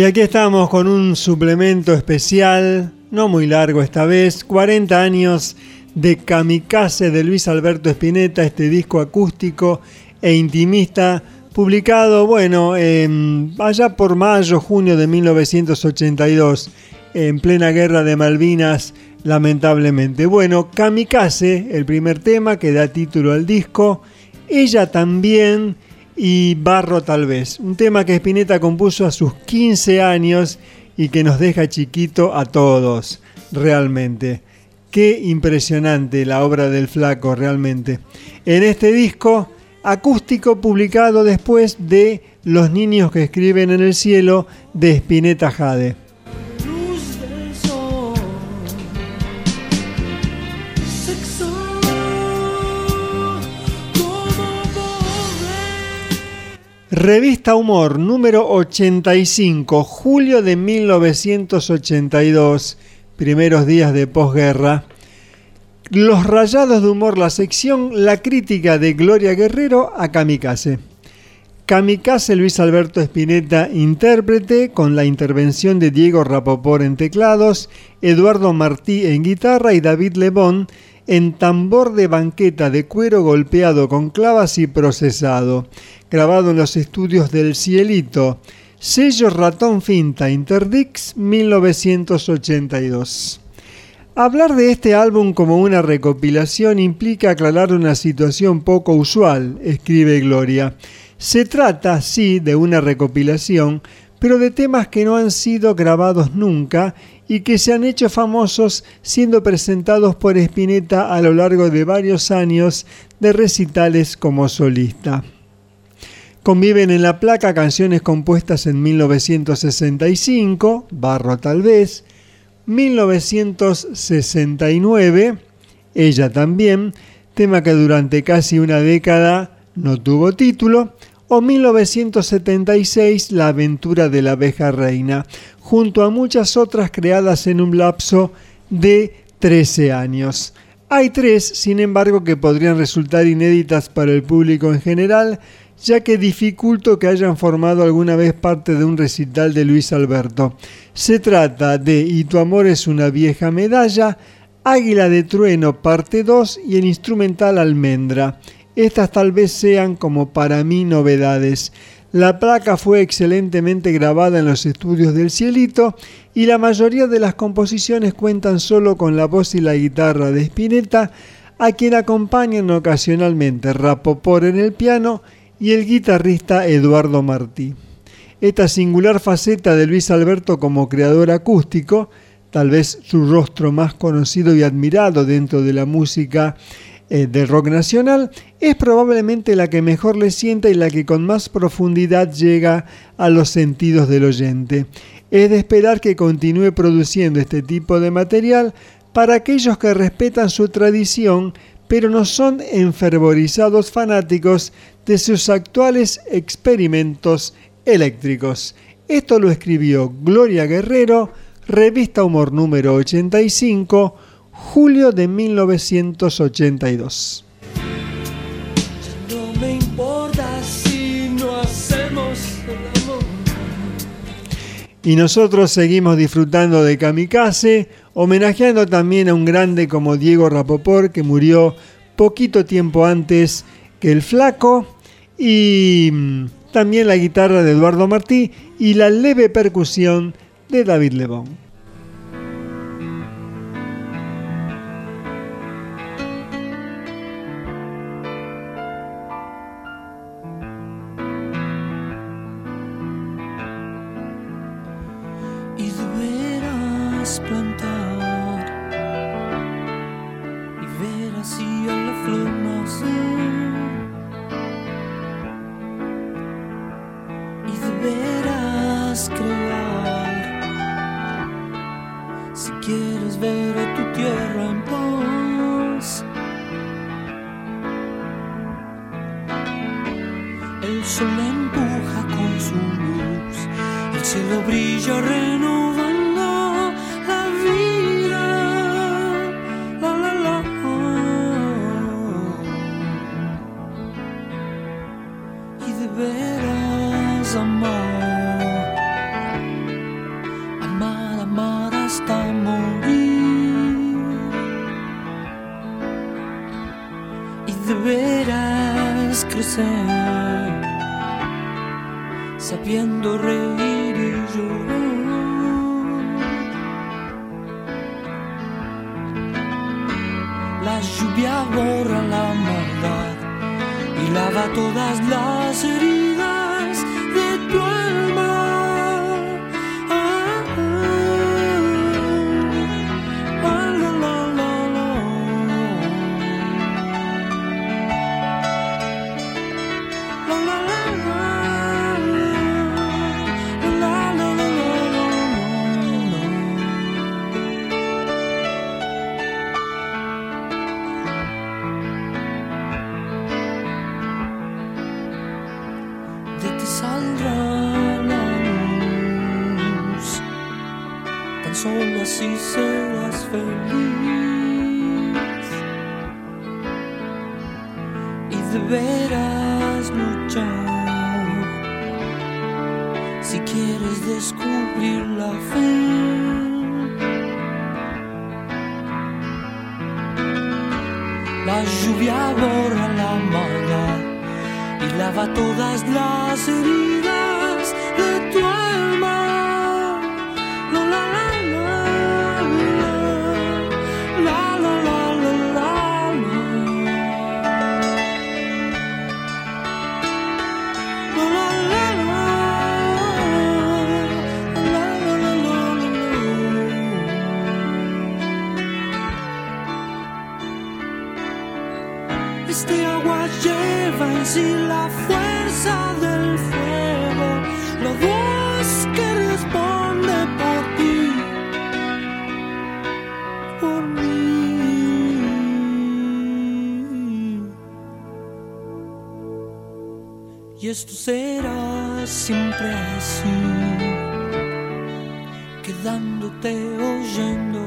Aquí estamos con un suplemento especial, no muy largo esta vez, 40 años de Kamikaze de Luis Alberto Spinetta, este disco acústico e intimista, publicado, bueno, em, allá por mayo, junio de 1982, en plena guerra de Malvinas, lamentablemente. Bueno, Kamikaze, el primer tema que da título al disco, ella también y Barro tal vez, un tema que Spinetta compuso a sus 15 años y que nos deja chiquito a todos, realmente. Qué impresionante la obra del flaco, realmente. En este disco acústico publicado después de Los niños que escriben en el cielo de Spinetta Jade. Revista Humor número 85, julio de 1982, primeros días de posguerra. Los Rayados de Humor, la sección La crítica de Gloria Guerrero a Kamikaze. Kamikaze Luis Alberto Spinetta, intérprete, con la intervención de Diego Rapoport en teclados, Eduardo Martí en guitarra y David Lebón en tambor de banqueta de cuero golpeado con clavas y procesado, grabado en los estudios del Cielito, sello Ratón Finta Interdix 1982. Hablar de este álbum como una recopilación implica aclarar una situación poco usual, escribe Gloria. Se trata, sí, de una recopilación, pero de temas que no han sido grabados nunca y que se han hecho famosos siendo presentados por Spinetta a lo largo de varios años de recitales como solista. Conviven en la placa canciones compuestas en 1965, Barro tal vez, 1969, Ella también, tema que durante casi una década no tuvo título, o 1976 La aventura de la abeja reina, junto a muchas otras creadas en un lapso de 13 años. Hay tres, sin embargo, que podrían resultar inéditas para el público en general, ya que dificulto que hayan formado alguna vez parte de un recital de Luis Alberto. Se trata de Y tu amor es una vieja medalla, Águila de Trueno parte 2 y el instrumental Almendra. Estas tal vez sean como para mí novedades. La placa fue excelentemente grabada en los estudios del Cielito y la mayoría de las composiciones cuentan solo con la voz y la guitarra de Spinetta, a quien acompañan ocasionalmente Rapopor en el piano y el guitarrista Eduardo Martí. Esta singular faceta de Luis Alberto como creador acústico, tal vez su rostro más conocido y admirado dentro de la música eh, del rock nacional, es probablemente la que mejor le sienta y la que con más profundidad llega a los sentidos del oyente. Es de esperar que continúe produciendo este tipo de material para aquellos que respetan su tradición, pero no son enfervorizados fanáticos de sus actuales experimentos eléctricos. Esto lo escribió Gloria Guerrero, revista Humor número 85, julio de 1982. No me importa si no hacemos el amor. Y nosotros seguimos disfrutando de Kamikaze, homenajeando también a un grande como Diego Rapoport, que murió poquito tiempo antes que el flaco, y mm, también la guitarra de Eduardo Martí y la leve percusión de David Lebón. Lava todas las heridas de tu alma. La. Este agua lleva en sí Y esto será siempre así, quedándote oyéndote.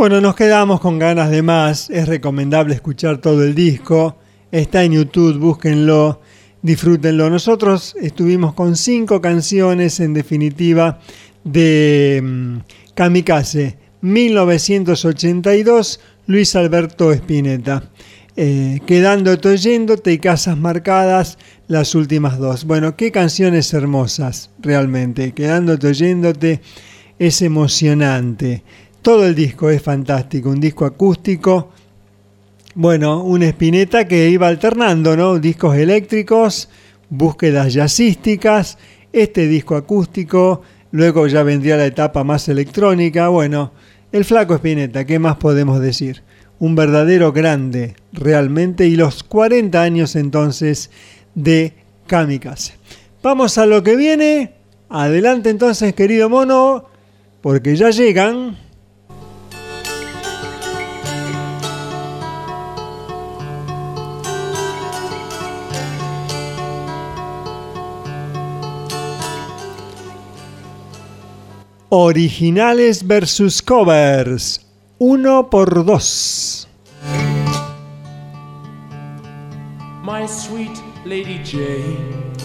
Bueno, nos quedamos con ganas de más. Es recomendable escuchar todo el disco. Está en YouTube, búsquenlo, disfrútenlo. Nosotros estuvimos con cinco canciones, en definitiva, de mm, Kamikaze, 1982, Luis Alberto Spinetta. Eh, quedándote oyéndote y casas marcadas, las últimas dos. Bueno, qué canciones hermosas, realmente. Quedándote oyéndote es emocionante. Todo el disco es fantástico, un disco acústico. Bueno, una espineta que iba alternando, ¿no? Discos eléctricos, búsquedas jazzísticas, este disco acústico, luego ya vendría la etapa más electrónica. Bueno, el flaco Espineta, ¿qué más podemos decir? Un verdadero grande, realmente, y los 40 años entonces de Kamikaze. Vamos a lo que viene. Adelante entonces, querido mono, porque ya llegan. Originales versus covers. Uno por dos. My sweet Lady Jane.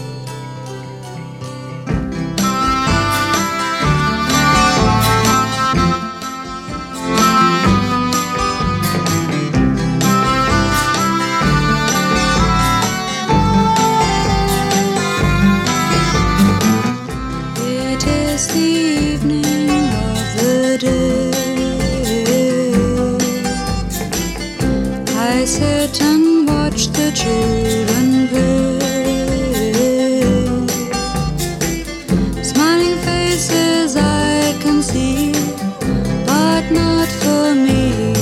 Children play. Smiling faces I can see, but not for me.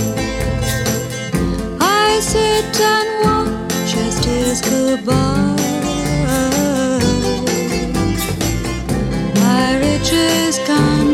I sit and watch as by. My riches can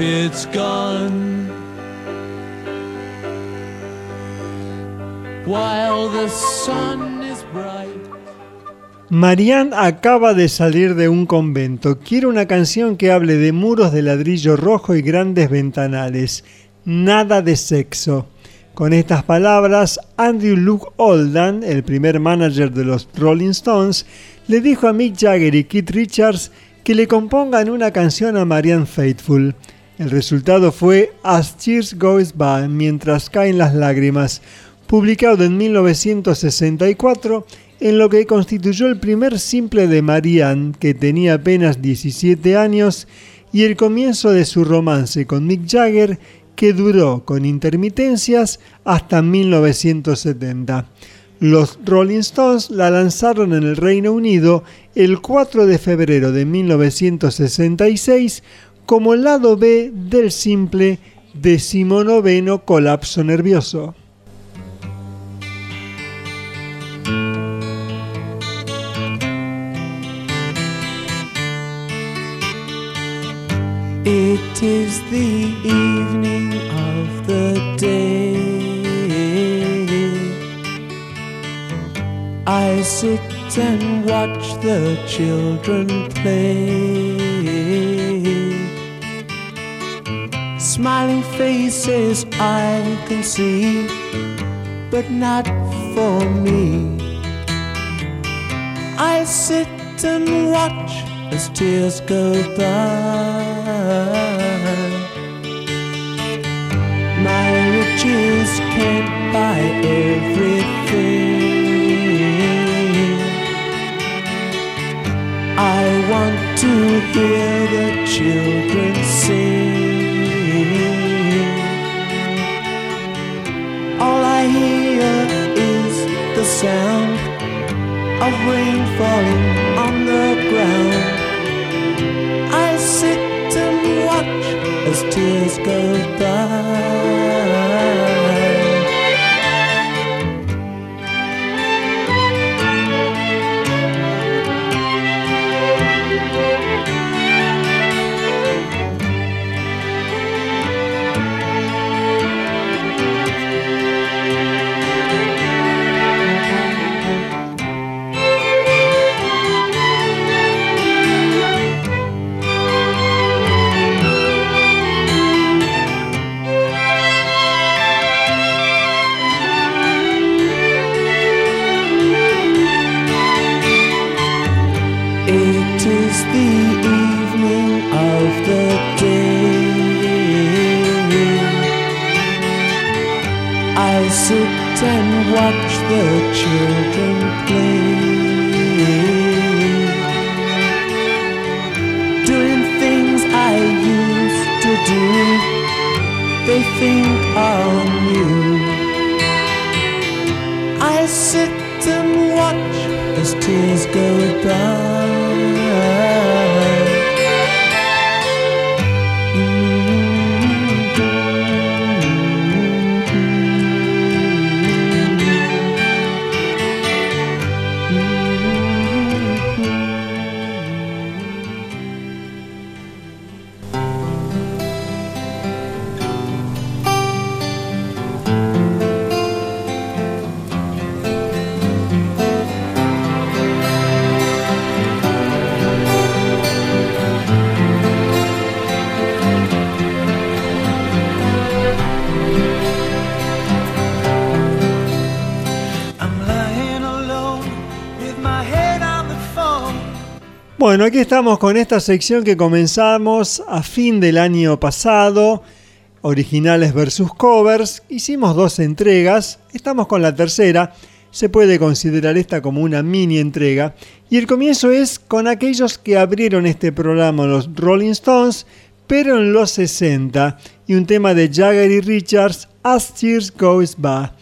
it's gone. While the sun is bright. Marianne acaba de salir de un convento. Quiere una canción que hable de muros de ladrillo rojo y grandes ventanales. Nada de sexo. Con estas palabras, Andrew Luke Oldham, el primer manager de los Rolling Stones, le dijo a Mick Jagger y Keith Richards que le compongan una canción a Marianne Faithfull. El resultado fue As Tears Goes By, mientras caen las lágrimas, publicado en 1964 en lo que constituyó el primer simple de Marianne, que tenía apenas 17 años, y el comienzo de su romance con Mick Jagger, que duró con intermitencias hasta 1970. Los Rolling Stones la lanzaron en el Reino Unido el 4 de febrero de 1966 como lado B del simple decimonoveno colapso nervioso. It is the evening of the day. I sit and watch the children play. Smiling faces I can see, but not for me. I sit and watch as tears go by. My riches can't buy everything. I want to hear the children sing. Sound of rain falling on the ground. I sit and watch as tears go by. And watch the children play. Doing things I used to do, they think are new. I sit and watch as tears go by. Bueno, aquí estamos con esta sección que comenzamos a fin del año pasado, originales versus covers. Hicimos dos entregas, estamos con la tercera, se puede considerar esta como una mini entrega. Y el comienzo es con aquellos que abrieron este programa, los Rolling Stones, pero en los 60, y un tema de Jagger y Richards, As Tears Goes By.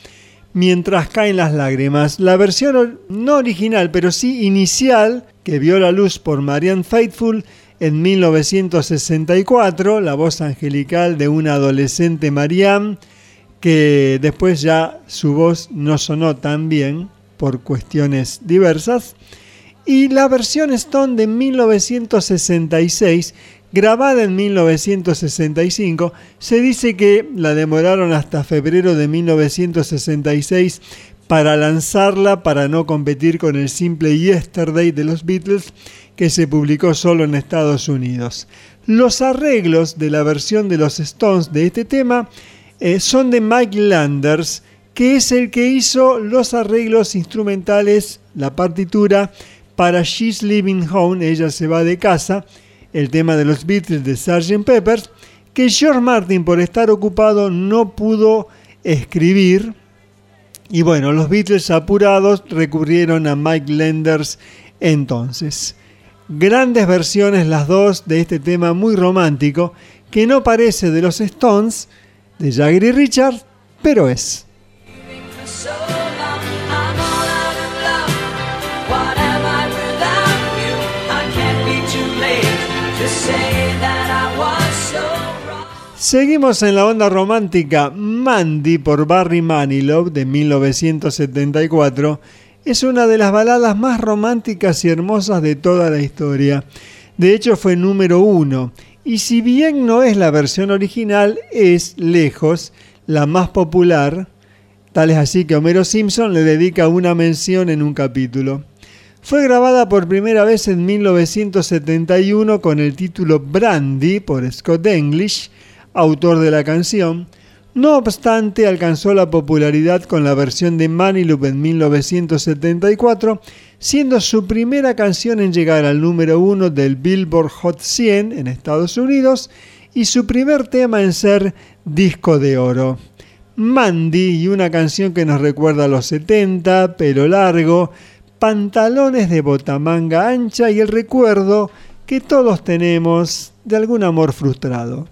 Mientras caen las lágrimas, la versión no original, pero sí inicial, que vio la luz por Marianne Faithfull en 1964, la voz angelical de una adolescente Marianne, que después ya su voz no sonó tan bien por cuestiones diversas, y la versión Stone de 1966, grabada en 1965, se dice que la demoraron hasta febrero de 1966 para lanzarla para no competir con el simple Yesterday de los Beatles que se publicó solo en Estados Unidos. Los arreglos de la versión de los Stones de este tema eh, son de Mike Landers, que es el que hizo los arreglos instrumentales, la partitura para She's Living Home, ella se va de casa, el tema de los Beatles de Sgt. Peppers, que George Martin por estar ocupado no pudo escribir. Y bueno, los Beatles apurados recurrieron a Mike Lenders entonces. Grandes versiones las dos de este tema muy romántico que no parece de los Stones, de Jagger y Richard, pero es. Seguimos en la onda romántica Mandy por Barry Manilow de 1974. Es una de las baladas más románticas y hermosas de toda la historia. De hecho fue número uno. Y si bien no es la versión original, es lejos la más popular. Tal es así que Homero Simpson le dedica una mención en un capítulo. Fue grabada por primera vez en 1971 con el título Brandy por Scott English autor de la canción, no obstante, alcanzó la popularidad con la versión de Maniloop en 1974, siendo su primera canción en llegar al número uno del Billboard Hot 100 en Estados Unidos y su primer tema en ser disco de oro. Mandy y una canción que nos recuerda a los 70, pelo largo, pantalones de botamanga ancha y el recuerdo que todos tenemos de algún amor frustrado.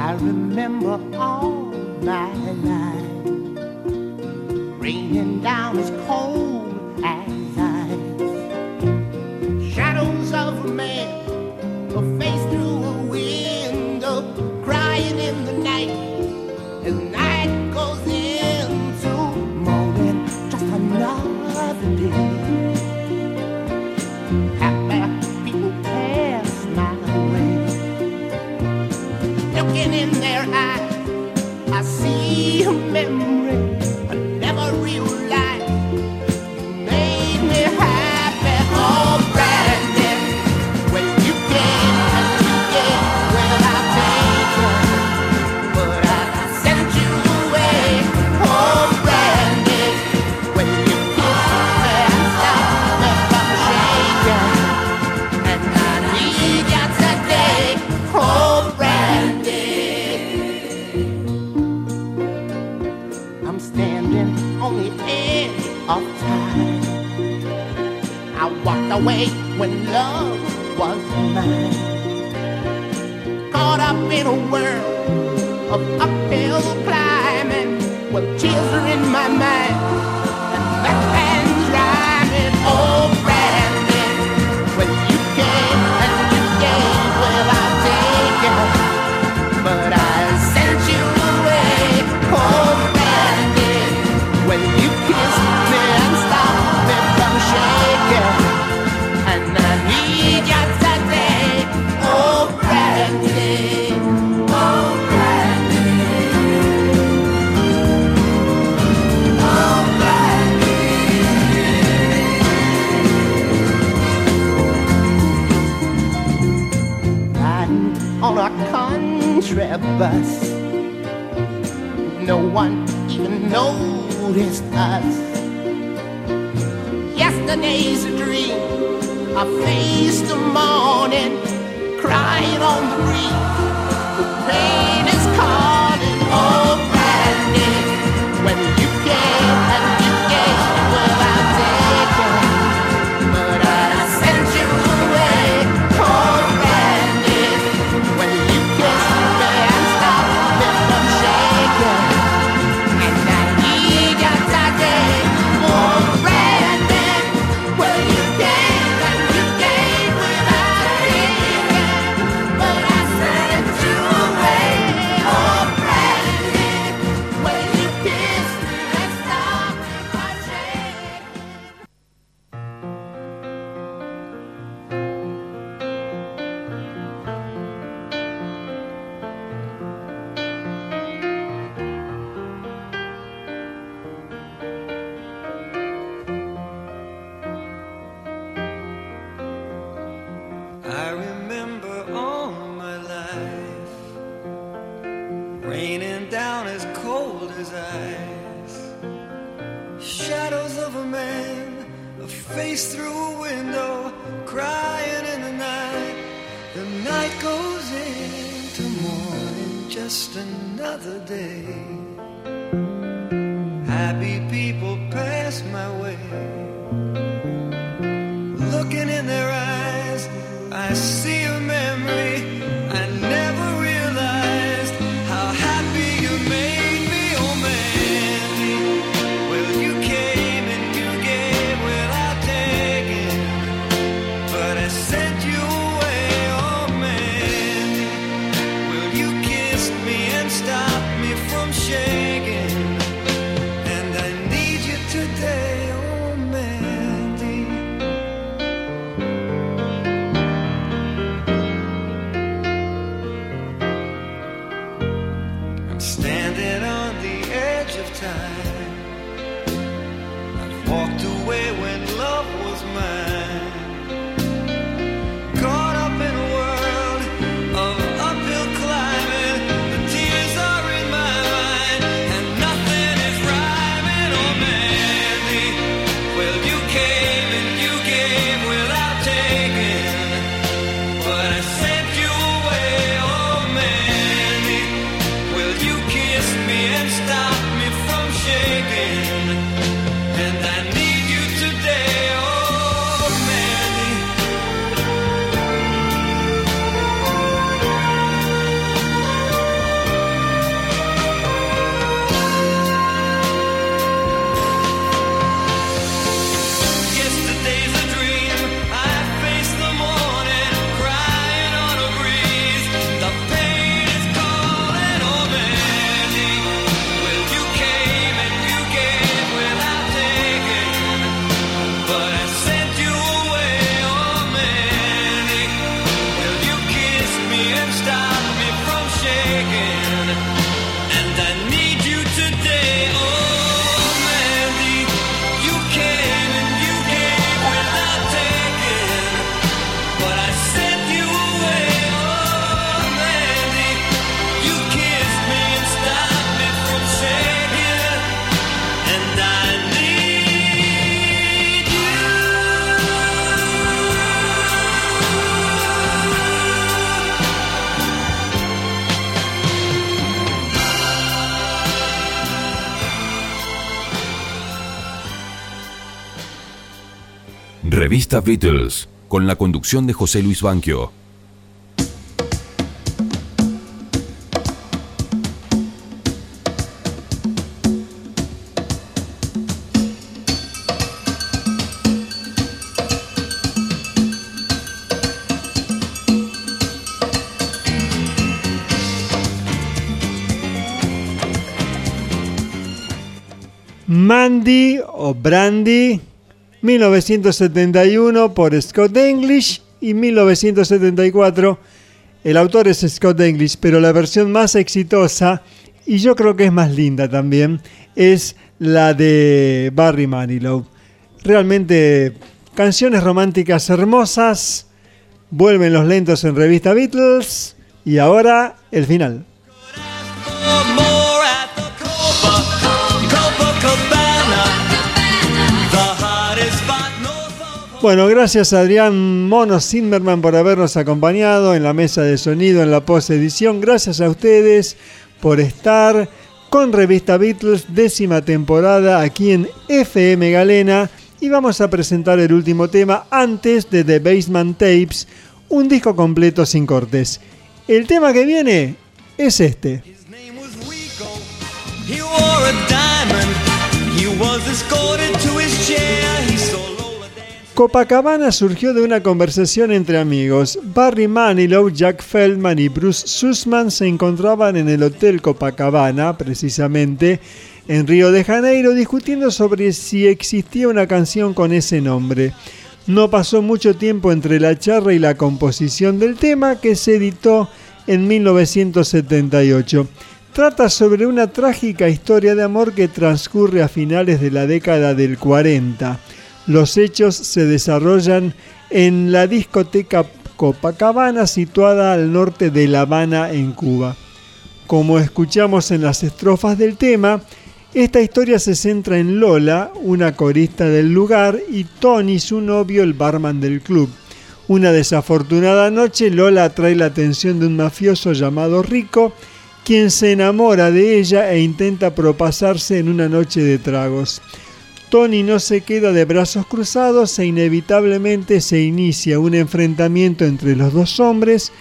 I remember all my life. Raining down as cold. shame. Beatles, con la conducción de José Luis Banquio. Mandy o Brandy, 1971 por Scott English y 1974 el autor es Scott English, pero la versión más exitosa y yo creo que es más linda también es la de Barry Manilow. Realmente canciones románticas hermosas, vuelven los lentos en revista Beatles y ahora el final. Bueno, gracias Adrián Mono Zimmerman por habernos acompañado en la mesa de sonido en la post-edición. Gracias a ustedes por estar con Revista Beatles, décima temporada aquí en FM Galena. Y vamos a presentar el último tema antes de The Basement Tapes, un disco completo sin cortes. El tema que viene es este. Copacabana surgió de una conversación entre amigos. Barry Manilow, Jack Feldman y Bruce Sussman se encontraban en el Hotel Copacabana, precisamente, en Río de Janeiro, discutiendo sobre si existía una canción con ese nombre. No pasó mucho tiempo entre la charla y la composición del tema, que se editó en 1978. Trata sobre una trágica historia de amor que transcurre a finales de la década del 40. Los hechos se desarrollan en la discoteca Copacabana situada al norte de La Habana en Cuba. Como escuchamos en las estrofas del tema, esta historia se centra en Lola, una corista del lugar, y Tony, su novio, el barman del club. Una desafortunada noche, Lola atrae la atención de un mafioso llamado Rico, quien se enamora de ella e intenta propasarse en una noche de tragos. Tony no se queda de brazos cruzados e inevitablemente se inicia un enfrentamiento entre los dos hombres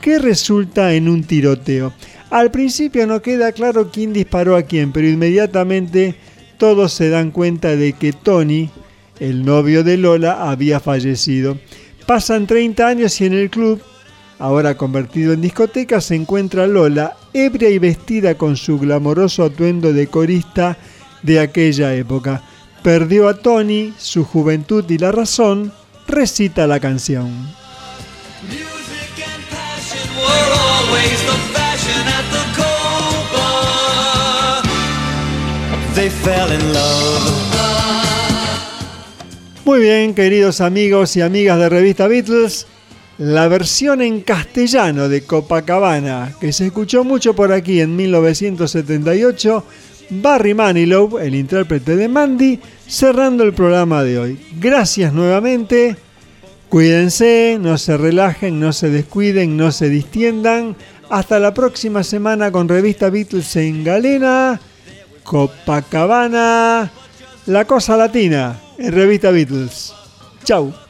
que resulta en un tiroteo. Al principio no queda claro quién disparó a quién, pero inmediatamente todos se dan cuenta de que Tony, el novio de Lola, había fallecido. Pasan 30 años y en el club, ahora convertido en discoteca, se encuentra Lola, ebria y vestida con su glamoroso atuendo de corista de aquella época perdió a Tony, su juventud y la razón, recita la canción. Muy bien, queridos amigos y amigas de Revista Beatles, la versión en castellano de Copacabana, que se escuchó mucho por aquí en 1978, Barry Manilow, el intérprete de Mandy, cerrando el programa de hoy. Gracias nuevamente. Cuídense, no se relajen, no se descuiden, no se distiendan. Hasta la próxima semana con Revista Beatles en Galena, Copacabana, La Cosa Latina en Revista Beatles. Chau.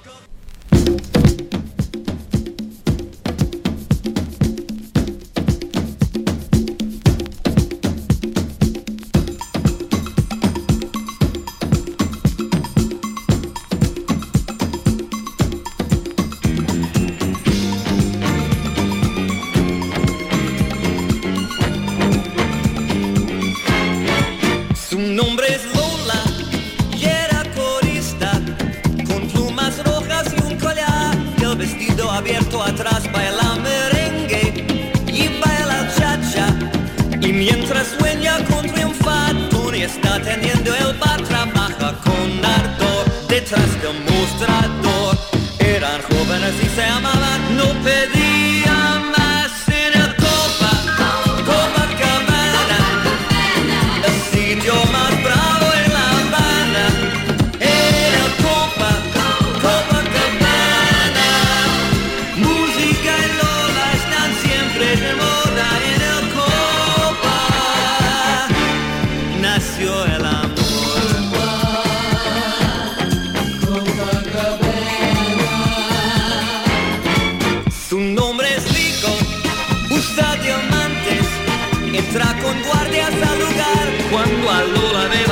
la lula de la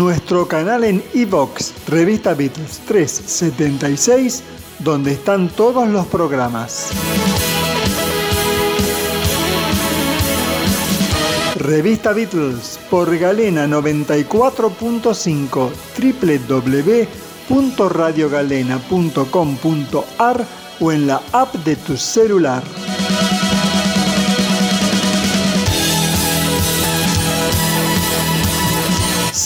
nuestro canal en iBox, Revista Beatles 376, donde están todos los programas. Revista Beatles por Galena 94.5 www.radiogalena.com.ar o en la app de tu celular.